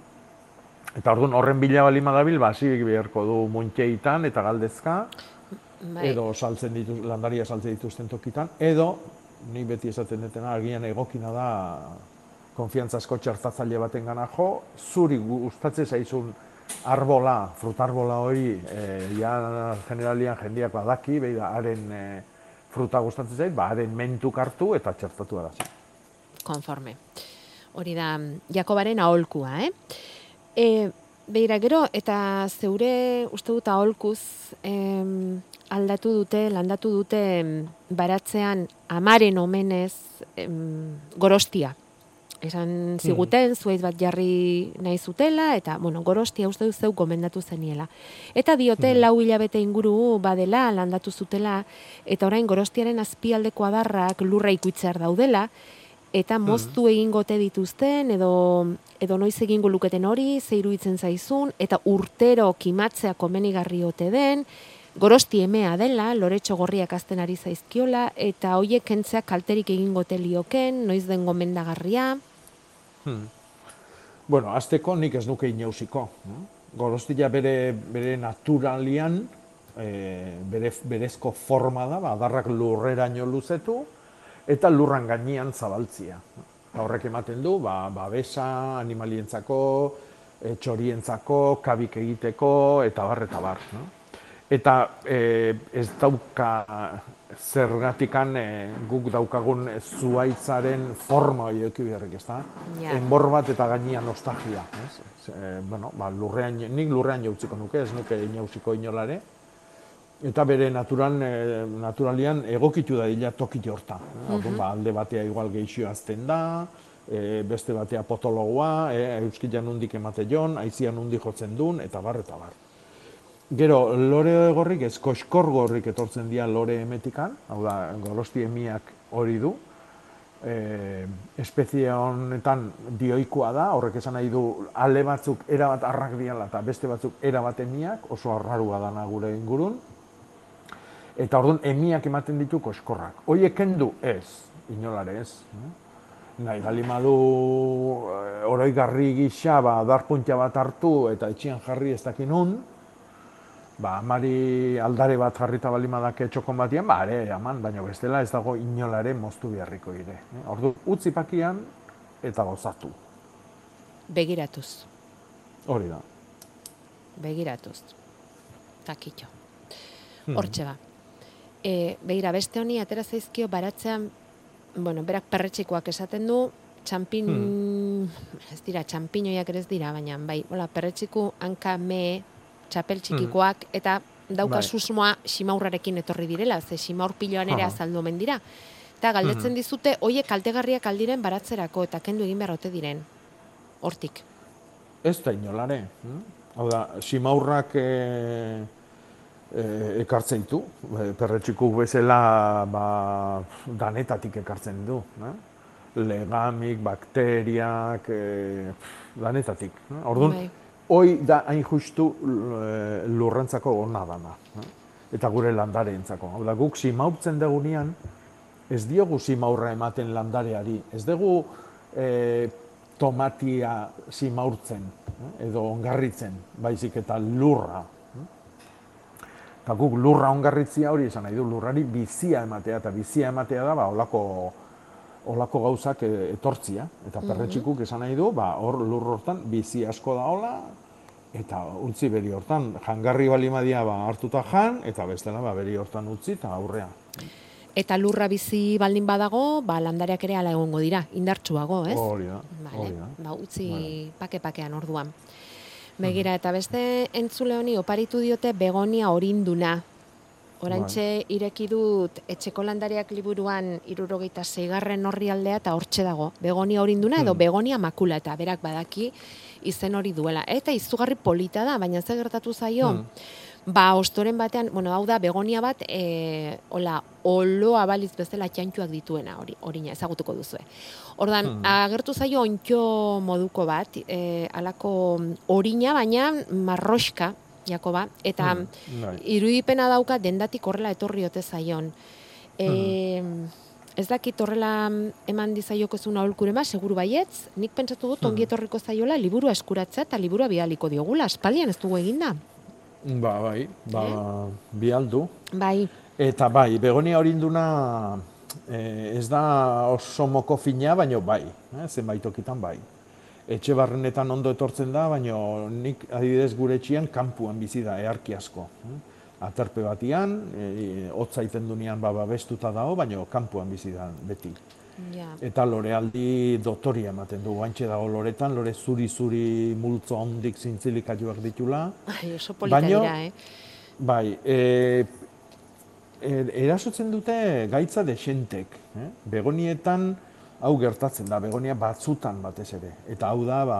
eta orduan horren bila bali madabil, ba, hasi beharko du muntxeitan eta galdezka, bai. edo saltzen dituz, landaria saltzen dituzten tokitan, edo, ni beti esaten dutena, argian egokina da, konfiantzasko txartatzaile baten gana jo, zuri gustatzen zaizun arbola, frutarbola hori, e, ja generalian jendiak badaki, behi da, haren e, fruta gustatzen zait, ba, haren mentuk hartu eta txertatu arazi. Konforme. Hori da, Jakobaren aholkua, eh? E, Beira, gero, eta zeure uste dut aholkuz em, aldatu dute, landatu dute baratzean amaren omenez em, gorostia esan ziguten, mm. zuaiz bat jarri nahi zutela, eta, bueno, gorostia uste dut zeu gomendatu zeniela. Eta diote, mm. lau hilabete inguru badela, landatu zutela, eta orain gorostiaren azpialdeko adarrak lurra ikuitzear daudela, eta mm. moztu egingote dituzten, edo, edo noiz egingo luketen hori, zeiru itzen zaizun, eta urtero kimatzea komenigarri ote den, gorosti emea dela, loretxo gorriak azten ari zaizkiola, eta hoiek kentzea kalterik egingo telioken, noiz den gomendagarria. Hmm. Bueno, azteko nik ez nuke inauziko. Gorostia bere, bere naturalian, e, bere, berezko forma da, ba, adarrak lurreraino luzetu, eta lurran gainean zabaltzia. Horrek ematen du, ba, babesa, animalientzako, e, txorientzako, kabik egiteko, eta bar, eta bar. No? Eta e, ez dauka zergatikan e, guk daukagun zuaitzaren forma hori eki beharrik, ez da? Enbor bat eta gainean nostalgia. Ez? E, bueno, ba, lurrean, nik lurrean jautziko nuke, ez nuke inauziko inolare. Eta bere naturan, e, naturalian egokitu da dila toki jorta. Mm ba, alde batea igual geixio azten da, e, beste batea potologoa, e, euskilan nundik emate jon, aizian nundik jotzen duen, eta bar, eta bar. Gero, lore gorrik, ez koskor gorrik etortzen dira lore emetikan, hau da, golosti emiak hori du. E, espezie honetan dioikoa da, horrek esan nahi du, ale batzuk erabat arrak diala eta beste batzuk erabat emiak, oso arrarua dana gure ingurun. Eta orduan emiak ematen ditu koskorrak. Hoiek kendu ez, inolare ez. Nahi, galimadu eh, oroi garri gisa, ba, darpuntja bat hartu eta etxian jarri ez dakin ba, amari aldare bat jarrita balima dake txokon batian, ba, ere, aman, baina bestela ez dago inolare moztu beharriko ire. Eh? Ordu, utzi pakian eta gozatu. Begiratuz. Hori da. Begiratuz. Takitxo. Hmm. Hortxe ba. E, begira, beste honi, atera zaizkio baratzean, bueno, berak perretxikoak esaten du, txampin, hmm. ez dira, txampinoiak ere ez dira, baina, bai, hola, perretxiku hanka me, txapel txikikoak, mm. eta dauka bai. susmoa simaurrarekin etorri direla, ze simaur piloan ere azaldu omen dira. Eta galdetzen mm. dizute, oie kaltegarriak aldiren baratzerako, eta kendu egin beharrote diren, hortik. Ez da inolare. Hm? Hau da, simaurrak e, e, ekartzen ditu, e, perretxiku bezala ba, danetatik ekartzen du. Eh? Legamik, bakteriak, e, danetatik. Eh? Orduan, bai hoi da hain justu eh, lurrentzako ona dana. Eh? Eta gure landareentzako. Hau da, guk simaurtzen degunean, ez diogu simaurra ematen landareari. Ez dugu e, tomatia simaurtzen, edo ongarritzen, baizik eta lurra. Eta guk lurra ongarritzia hori esan nahi du, lurrari bizia ematea, eta bizia ematea da, ba, olako, olako gauzak etortzia. Eta mhm. perretxikuk esan nahi du, ba, hor lur hortan bizi asko da hola, eta utzi beri hortan, jangarri balimadia ba, hartuta jan, eta bestela ba, beri hortan utzi eta aurrea. Eta lurra bizi baldin badago, ba, landareak ere ala egongo dira, indartsuago, ez? Hori da, hori da. Ba, utzi pake-pakean orduan. Begira, eta beste entzule honi oparitu diote begonia orinduna. Orantxe bai. ireki dut etxeko landariak liburuan irurogeita zeigarren horri aldea eta hortxe dago. Begonia orinduna edo hmm. begonia makula eta berak badaki izen hori duela. Eta izugarri polita da, baina ze gertatu zaio, hmm. ba, ostoren batean, bueno, hau da, begonia bat, e, hola, oloa baliz bezala txantxuak dituena, hori, orina, ezagutuko duzue. Ordan hmm. agertu zaio ontxo moduko bat, e, alako orina, baina marroska, Jakoba, eta hmm. irudipena dauka dendatik horrela etorri ote zaion. E, ez dakit horrela mm, eman dizaioko zuen aholkure ma, seguru baietz, nik pentsatu dut ongi hmm. etorriko zaiola liburua eskuratzea eta liburua bialiko diogula, espalian ez dugu eginda. Ba, bai, ba, eh? bialdu. Bai. Eta bai, begonia horinduna eh, ez da oso moko fina, baina bai, eh, zenbait okitan bai. Etxe barrenetan ondo etortzen da, baina nik adibidez gure etxian kanpuan bizi da, earki asko. Eh? aterpe batian, e, hotza dunean baba bestuta dago, baina kanpuan bizi da beti. Ja. Eta lorealdi dotoria ematen du, guantxe dago loretan, lore zuri-zuri multzo ondik zintzilikatuak ditula. Ai, oso polita dira, eh? Bai, e, erasotzen dute gaitza desentek. Eh? Begonietan, hau gertatzen da, begonia batzutan batez ere. Eta hau da, ba,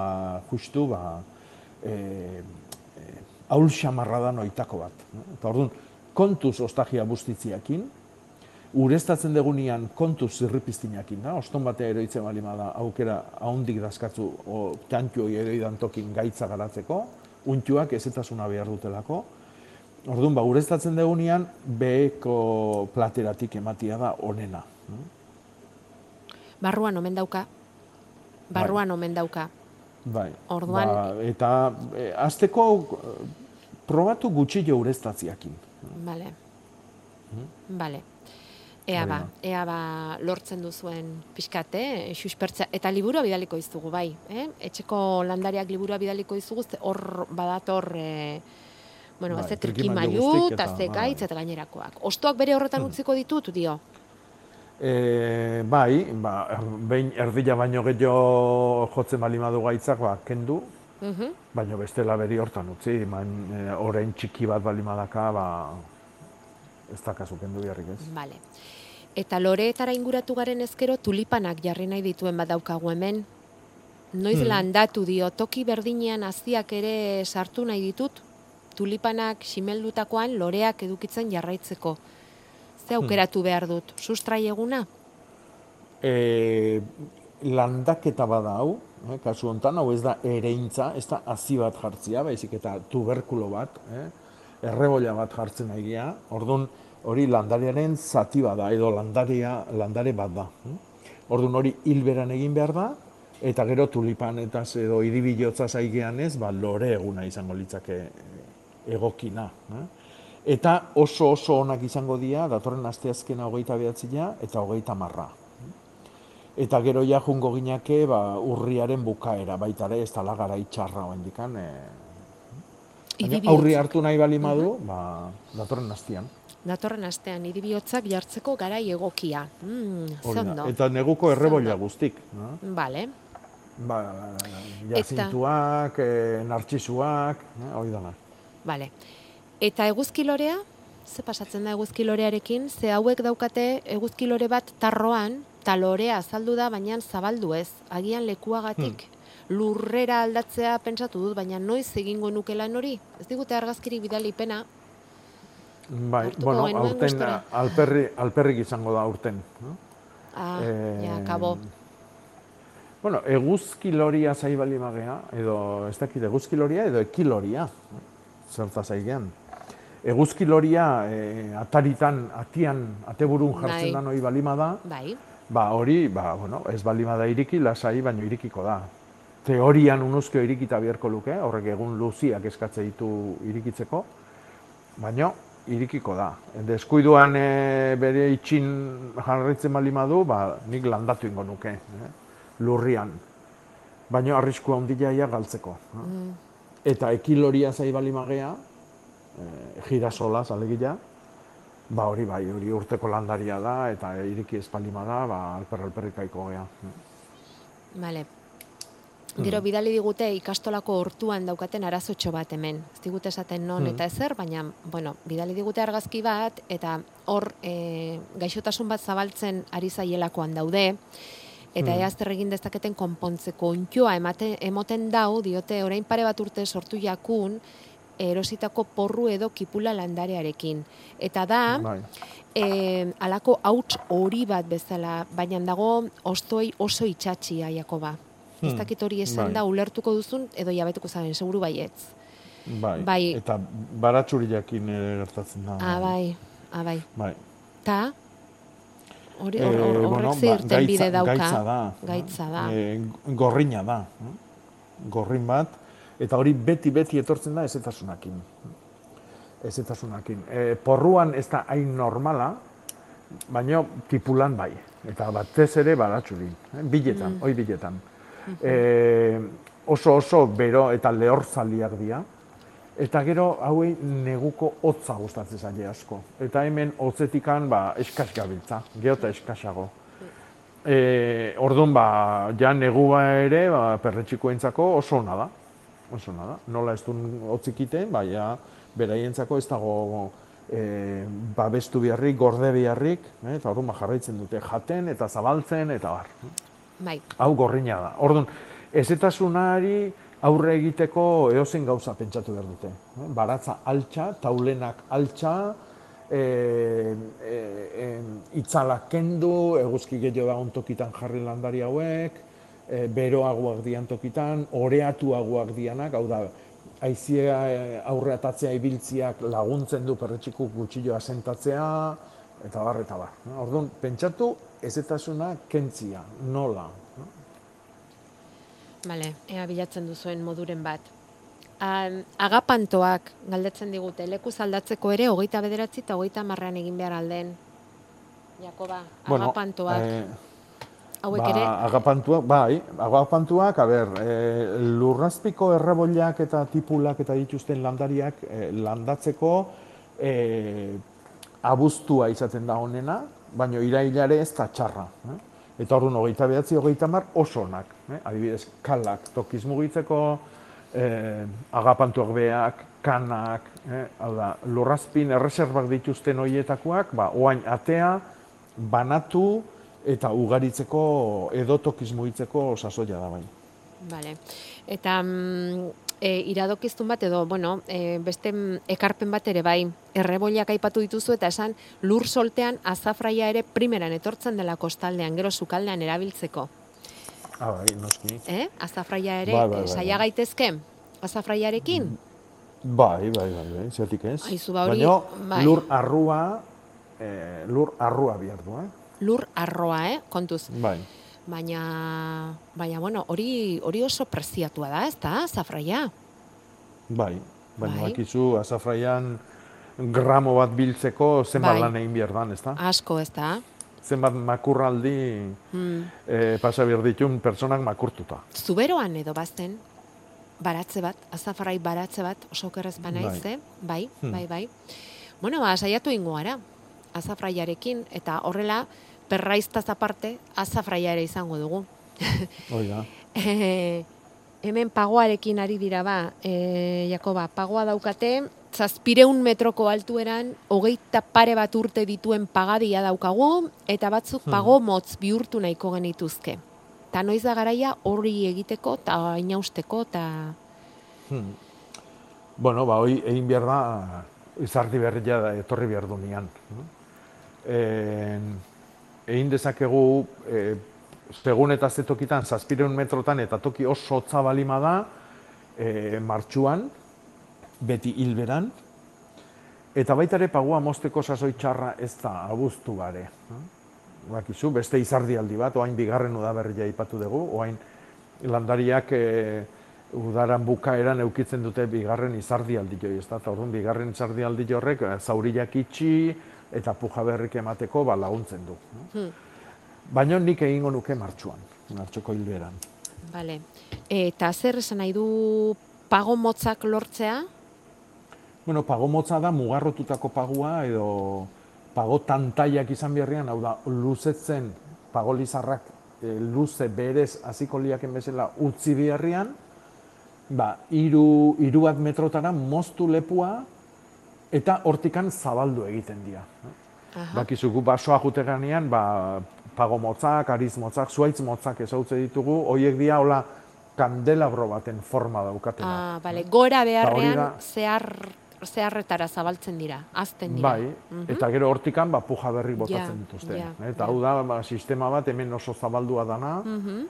justu, ba, e, haul xamarra da noitako bat. Eta orduan, kontuz ostagia bustitziakin, ureztatzen degunian kontuz zirripiztinakin, da? oston batea eroitzen bali da aukera ahondik dazkatzu o txantxo eroidan tokin gaitza garatzeko, untxuak ezetasuna behar dutelako, Orduan, ba, ureztatzen degunean, beheko plateratik ematia da onena. Barruan omen dauka. Barruan omen dauka. Bai. Orduan- Ba, eta e, azteko eh, probatu gutxillo ureztatziakin. Bale. Bale. Ea ba, ea ba lortzen duzuen pixkat, eh? Xuspertzea. Eta liburua bidaliko izugu, bai. Eh? Etxeko landariak liburua bidaliko izugu, hor badator, eh, bueno, Bai, bai, ze trikimailu eta ze bai, gaitz bai. eta gainerakoak. Ostoak bere horretan utziko ditut, dio. E, bai, ba, behin erdila baino gehiago jotzen bali madu gaitzak, ba, kendu, Mhm. baino bestela beri hortan utzi, man, e, orain txiki bat bali madaka, ba, ez dakazu kendu beharrik ez. Vale. Eta loreetara inguratu garen ezkero tulipanak jarri nahi dituen badaukagu hemen. Noiz Hmm. landatu dio, toki berdinean haziak ere sartu nahi ditut, tulipanak simeldutakoan loreak edukitzen jarraitzeko. Ze aukeratu behar dut, sustrai eguna? E, landaketa bada hau, eh, kasu hontan hau ez da ereintza, ez da hazi bat jartzia, baizik eta tuberkulo bat, eh, errebolla bat jartzen gea, orduan hori landarearen zati bada, edo landaria, landare bat da. eh. Orduan hori hilberan egin behar da, eta gero tulipanetaz edo iribilotza zaigean ez, ba, lore eguna izango litzake eh, egokina. Eh? Eta oso oso onak izango dira, datorren asteazkena hogeita behatzia eta hogeita marra. Eta gero ja jungo ginake ba, urriaren bukaera, baita ere ez dala gara itxarra oendikan. E, Idibiotzak. aurri hartu nahi bali madu, ba, datorren astian. Datorren astean, iribiotzak jartzeko garai egokia. Mm, ze Hori da. ondo. Eta neguko errebolla ondo. guztik. No? Vale. Ba, jazintuak, e, nartxisuak, eh, hori dana. Vale. Eta eguzkilorea, ze pasatzen da eguzkilorearekin, ze hauek daukate eguzkilore bat tarroan, ta lorea azaldu da, baina zabaldu ez, agian lekuagatik. Hmm. Lurrera aldatzea pentsatu dut, baina noiz egingo nukelan hori. Ez digute argazkirik bidali pena, Bai, Hartuko bueno, aurten alperri, alperrik izango da aurten. No? ah, Eh, ja, kabo. Bueno, eguzkiloria zai bali magea, edo ez dakit eguzkiloria edo ekiloria, zerta zaigean. Eguzkiloria e, ataritan, atian, ateburun jartzen Bai. da noi balima da, Bai, ba hori, ba, bueno, ez balima da iriki, lasai, baino irikiko da. Teorian unuzkio irikita beharko luke, horrek egun luziak eskatze ditu irikitzeko, baino irikiko da. Deskuiduan e, bere itxin jarraitzen balima du, ba, nik landatu ingo nuke, eh? lurrian. Baina arriskua handia ia galtzeko. no? Eta ekiloria zai balimagea, e, girasola alegia, ba hori bai, hori urteko landaria da, eta iriki ez balima da, ba, alper alperrikaiko gea. Vale. Gero bidali digute ikastolako hortuan daukaten arazotxo bat hemen. Ez digute esaten non eta ezer, baina, bueno, bidali digute argazki bat, eta hor e, gaixotasun bat zabaltzen ari zaielakoan daude, eta ea zer egin dezaketen konpontzeko ontioa emate, emoten dau, diote orain pare bat urte sortu jakun, erositako porru edo kipula landarearekin. Eta da, Bai. e, alako hauts hori bat bezala, baina dago ostoi oso itxatxia, Jakoba. Ez Hmm, dakit hori esan bai. da ulertuko duzun, edo jabetuko zaren, seguru baietz. Bai. Bai. Eta baratxuriakin ere gertatzen da. Ah, bai, ah, bai. Bai. Ta, hori Eh, hor, bueno, ba, gaitza- dauka. Gaitza da. Gaitza da. Eh, gorrina da. eh? Gorrin bat. Eta hori beti-beti etortzen da ezetasunakin. Ezetasunakin. E, porruan ez da hain normala, baina tipulan bai. Eta batez ere baratxurin. Eh? Biletan, oi biletan. E, oso oso bero eta lehorzaliak dira. Eta gero hauei neguko hotza gustatzen zaie asko. Eta hemen hotzetikan ba, eskas gabiltza, geota eskasago. E, orduan, ba, ja negua ere, ba, perretxikoentzako oso ona da. Oso da. Nola ez duen hotzikiten, ba, ja, beraientzako ez dago e, babestu biharrik, gorde biharrik, eh, eta orduan ba, jarraitzen dute jaten eta zabaltzen eta bar. Bai, Hau gorrina da. Orduan, ezetasunari aurre egiteko edozein gauza pentsatu behar dute. eh? Baratza altxa, taulenak altxa, e, e, e, itzalak kendu, eguzki gehiago dagoen tokitan jarri landari hauek, e, beroagoak dian tokitan, oreatuagoak dianak, hau da, aizia eh, aurre atatzea ibiltziak laguntzen du perretxiku gutxilloa sentatzea, eta bar, eta bar. Orduan, pentsatu ezetasuna kentzia, nola. no? Bale, ea bilatzen duzuen moduren bat. Um, agapantoak galdetzen digute, leku aldatzeko ere, hogeita bederatzi eta hogeita marrean egin behar alden. Jakoba, agapantoak. eh, hauek ba, ere, agapantuak, bai, agapantuak, a ber, e, lurrazpiko erreboliak eta tipulak eta dituzten landariak e, landatzeko e, abuztua izaten da honena, baina irailare ez da txarra. Eh? Eta orduan hogeita behatzi, hogeita mar oso onak. Eh? Adibidez, kalak, tokiz mugitzeko, eh, agapantuak beak, kanak, eh? hau da, lurrazpin erreserbak dituzten hoietakoak, ba, oain atea, banatu eta ugaritzeko edo tokiz mugitzeko sasoia da bai. Bale. Eta mm, e, iradokiztun bat edo, bueno, e, beste mm, ekarpen bat ere bai, erreboliak aipatu dituzu eta esan lur soltean azafraia ere primeran etortzen dela kostaldean, gero sukaldean erabiltzeko. Ah, bai, noski. Eh? Azafraia ere, bai, eh, bai, saia bai. gaitezke azafraiarekin? Bai, bai, bai, bai, zertik ez. Aizu, ba, hori, Baina bai. lur arrua, eh, lur arrua behar du, eh? Lur arroa, eh? Kontuz. Bai. Baina, baina bueno, hori hori oso preziatua da, ez da, azafraia? Bai, baina Bai. bakizu azafraian gramo bat biltzeko zenbat Bai. lan egin behar dan, ezta? Asko, ez da? Zenbat makurraldi Hmm. eh, pasa behar ditun pertsonak makurtuta. Zuberoan edo bazten, baratze bat, azafrai baratze bat, oso kerrez banaiz, Bai. eh? bai, Hmm. bai, bai. Bueno, ba, saiatu ingo gara, azafraiarekin, eta horrela, perraiztaz aparte, azafraia ere izango dugu. Hoi da. Eh, hemen pagoarekin ari dira ba, e, Jakoba, pagoa daukate, zazpireun metroko altueran, hogeita pare bat urte dituen pagadia daukagu, eta batzuk pago motz bihurtu nahiko genituzke. Ta noiz da garaia horri egiteko, eta inausteko, eta... Hmm. Bueno, ba, hoi egin behar da, izardi berria da, etorri behar du nian. no? Egin dezakegu, eh, segun eta ze tokitan, zazpireun metrotan, eta toki oso hotza balima da, eh, martxuan, beti hilberan, eta baita ere pagua mozteko sasoi txarra ez da abuztu gare. no? Bakizu, beste izardialdi bat, oain bigarren udaberria aipatu dugu, oain landariak e, udaran bukaeran eukitzen dute bigarren izardialdi joi, ez da? Eta orduan, bigarren izardialdi horrek zauriak itxi eta puja berrik emateko ba, laguntzen du. no? Hmm. Baina nik egingo nuke martxuan, martxoko hilberan. Vale. Eta zer esan nahi du pago motzak lortzea? Bueno, pago motza da mugarrotutako pagua edo pago tantaiak izan beharrian, hau da, luzetzen pago lizarrak e, luze berez hasiko liaken bezala utzi beharrian, ba, iru, iru bat metrotara moztu lepua eta hortikan zabaldu egiten dira. Aha. Bakizu gu basoa jute ganean, ba, pago motzak, ariz motzak, zuaitz motzak ezautze ditugu, hoiek dira hola kandelabro baten forma daukatenak. Ah, bale, gora beharrean da- zehar, zeharretara zabaltzen dira, azten dira. Bai, Mhm. eta gero hortikan ba, puja berri botatzen Ja, dituzte. ja, eta ja. hau da ba, sistema bat hemen oso zabaldua dana, Mhm.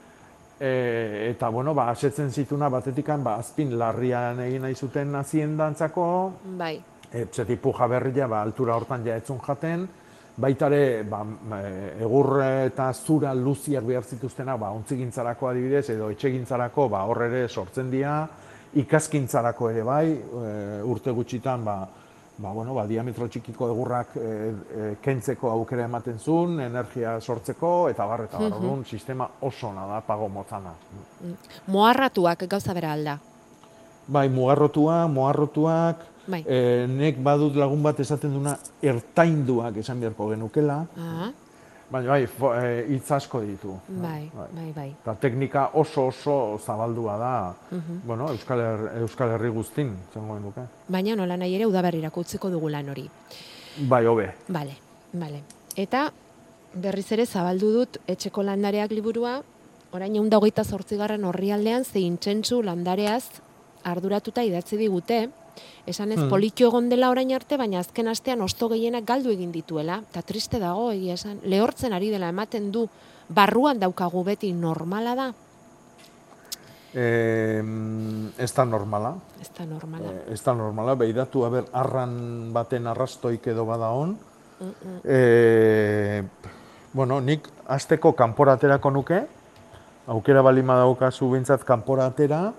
e, eta bueno, ba, asetzen zituna batetikan ba, azpin larrian egin nahi zuten haziendantzako, Bai. E, zetik puja berria ba, altura hortan ja etzun jaten, baitare ba, e, egur eta zura luziak behar zituztenak ba, ontzigintzarako adibidez, edo etxegintzarako ba, hor ere sortzen dira, ikaskintzarako ere bai, e, urte gutxitan ba, ba, bueno, ba, diametro txikiko egurrak e, e, kentzeko aukera ematen zuen, energia sortzeko, eta bar, eta bar, Mhm. orduan, sistema oso ona da, pago motzana. Moarratuak gauza bera alda. Bai, mugarrotua, moarrotuak, Bai. e, nek badut lagun bat esaten duna ertainduak esan beharko genukela, Ah, baina bai, fo- e, hitz asko ditu. bai, bai, bai. Eta teknika oso oso zabaldua da, Mhm. bueno, Euskal, Her Euskal Herri guztin, zengo genuke. Baina nola nahi ere udaberrirako utziko dugu lan hori. Bai, hobe. Bale, bale. Eta berriz ere zabaldu dut etxeko landareak liburua, orain egun hogeita zortzigarren horrialdean zein txentsu landareaz arduratuta idatzi digute, esan ez Hmm. politxo egon dela orain arte, baina azken astean osto gehienak galdu egin dituela, eta triste dago egia esan, lehortzen ari dela ematen du, barruan daukagu beti normala da. e, ez da normala. Ez da normala. E, ez da normala, behidatu, haber, arran baten arrastoik edo bada hon. E, bueno, nik azteko kanporaterako nuke, aukera balima daukazu bintzat kanporatera,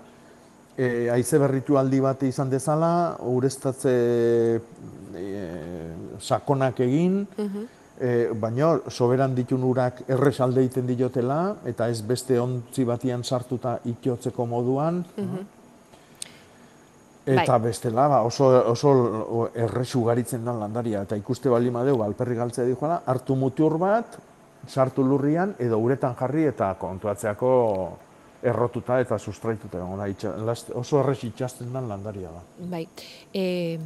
e, aize berritu aldi bat izan dezala, urestatze e, sakonak egin, e, baina soberan ditun urak errez alde egiten diotela, eta ez beste ontzi batian sartuta ikiotzeko moduan. Eta Bai. bestela, ba, oso, oso errez ugaritzen da landaria. Eta ikuste bali madeu, alperri galtzea dijoala, hartu mutur bat, sartu lurrian, edo uretan jarri eta kontuatzeako errotuta eta sustraituta. last- oso errez itxasten da landaria da. Bai, e,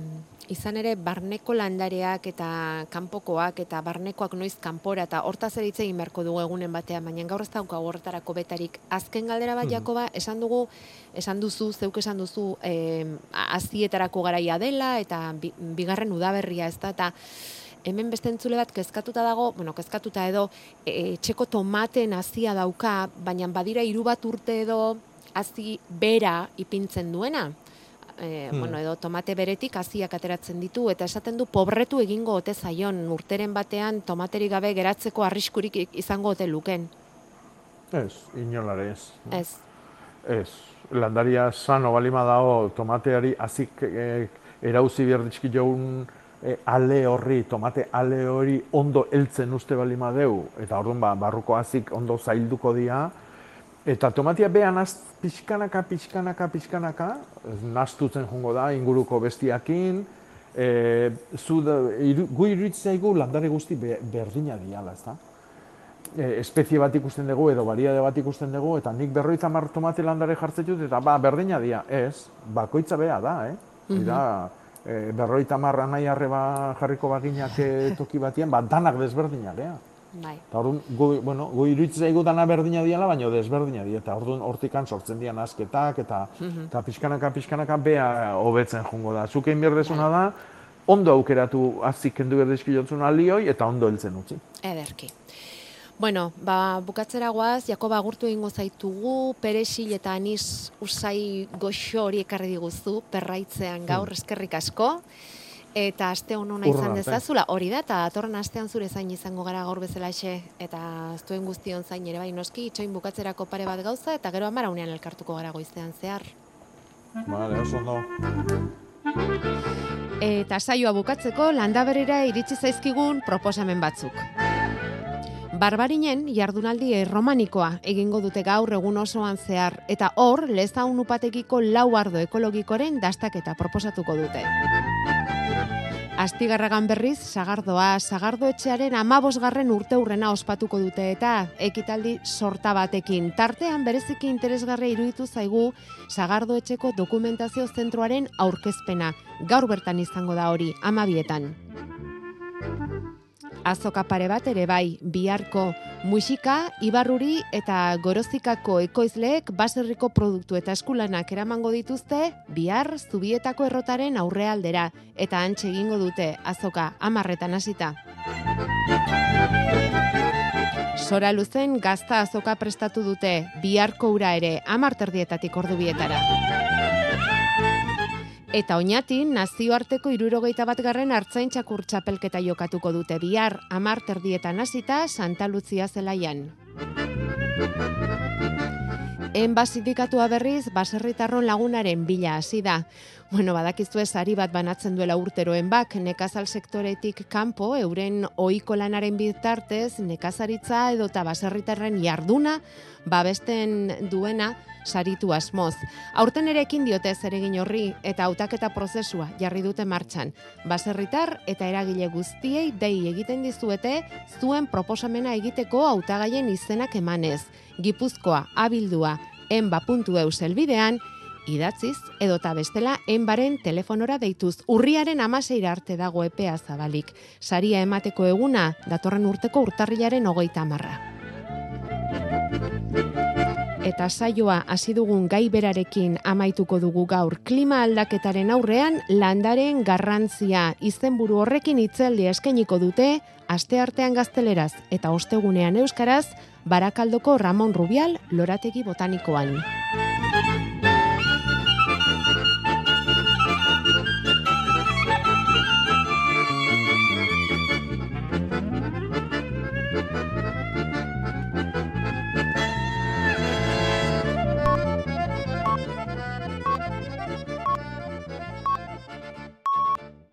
izan ere barneko landareak eta kanpokoak eta barnekoak noiz kanpora eta hortaz ere hitz egin beharko dugu egunen batean, baina gaur ez daukagu horretarako betarik. Azken galdera bat Jakoba, esan dugu, esan duzu, zeuk esan duzu, e, azietarako garaia dela eta bi, bigarren udaberria ez da, eta hemen beste entzule bat kezkatuta dago, bueno, kezkatuta edo, e, etxeko tomaten hazia dauka, baina badira hiru bat urte edo hazi bera ipintzen duena. E, bueno, edo tomate beretik haziak ateratzen ditu, eta esaten du pobretu egingo ote zaion, urteren batean tomaterik gabe geratzeko arriskurik izango ote luken. Ez, inolare ez. Ez, Ez, landaria sano balima dago tomateari azik e, erauzi behar dizki joun e, ale horri, tomate ale hori ondo heltzen uste balima deu, eta orduan ba, barruko azik ondo zailduko dia, eta tomatia behan az pixkanaka, pixkanaka, pixkanaka, ez nastutzen jongo da inguruko bestiakin, e, zu da, iru, gu iruditzen zaigu landare guzti be, berdina diala, ez da? e, espezie bat ikusten dugu edo bariade bat ikusten dugu eta nik berroita mar tomate landare jartzen eta ba, berdina dia, ez, bakoitza bea da, eh? Dira, e, berroita mar anai arreba jarriko baginak toki batian, ba, danak desberdinak, ea. bai. Eta orduan, gu, bueno, gu iruditzen zaigu dana berdina diala, baina desberdina dira. Eta orduan hortikan sortzen dian asketak, eta, eta pixkanaka, pixkanaka bea hobetzen jongo da. Zuk egin berdezuna da, ondo aukeratu azik kendu berdezki jotzun alioi, eta ondo heltzen utzi. Ederki. Bueno, ba, bukatzera guaz, Jakoba agurtu egingo zaitugu, peresil eta anis usai goxo hori ekarri diguzu, perraitzean gaur, eskerrik asko. Eta aste hon ona izan dezazula, hori da, eta datorren astean zure zain izango gara gaur bezalaxe, eta zuen guztion zain ere bai noski, itxoin bukatzerako pare bat gauza, eta gero amaraunean elkartuko gara goizean zehar. Vale, oso ondo. Eta saioa bukatzeko landaberera iritsi zaizkigun proposamen batzuk. Barbarinen jardunaldi erromanikoa egingo dute gaur egun osoan zehar eta hor lezaun upategiko lau ardo ekologikoren dastaketa proposatuko dute. Astigarragan berriz, sagardoa, sagardo etxearen amabosgarren urte hurrena ospatuko dute eta ekitaldi sorta batekin. Tartean bereziki interesgarria iruditu zaigu sagardo etxeko dokumentazio zentroaren aurkezpena. Gaur bertan izango da hori, amabietan. Azoka pare bat ere bai, biharko musika, ibarruri eta gorozikako ekoizleek baserriko produktu eta eskulanak eramango dituzte bihar zubietako errotaren aurrealdera eta antxe egingo dute azoka amarretan hasita. Sora luzen gazta azoka prestatu dute biharko ura ere amarterdietatik ordu bietara. Eta oinatin, nazioarteko irurogeita bat garren hartzain txapelketa jokatuko dute bihar, amar terdietan hasita Santa Lucia zelaian. Enba sindikatua berriz, baserritarron lagunaren bila hasi da. Bueno, badakizu ez ari bat banatzen duela urteroen bak, nekazal sektoretik kanpo, euren ohiko lanaren bitartez, nekazaritza edota baserritarren jarduna, babesten duena, saritu asmoz. Aurten ere ekin diote zeregin horri eta hautaketa prozesua jarri dute martxan. Baserritar eta eragile guztiei dei egiten dizuete zuen proposamena egiteko hautagaien izenak emanez. Gipuzkoa abildua enba.eu zelbidean idatziz edota bestela enbaren telefonora deituz. Urriaren amaseira arte dago epea zabalik. Saria emateko eguna datorren urteko urtarrilaren hogeita marra. Eta saioa hasi dugun gai berarekin amaituko dugu gaur klima aldaketaren aurrean landaren garrantzia izenburu horrekin itzeldi eskainiko dute asteartean gazteleraz eta ostegunean euskaraz Barakaldoko Ramon Rubial lorategi botanikoan.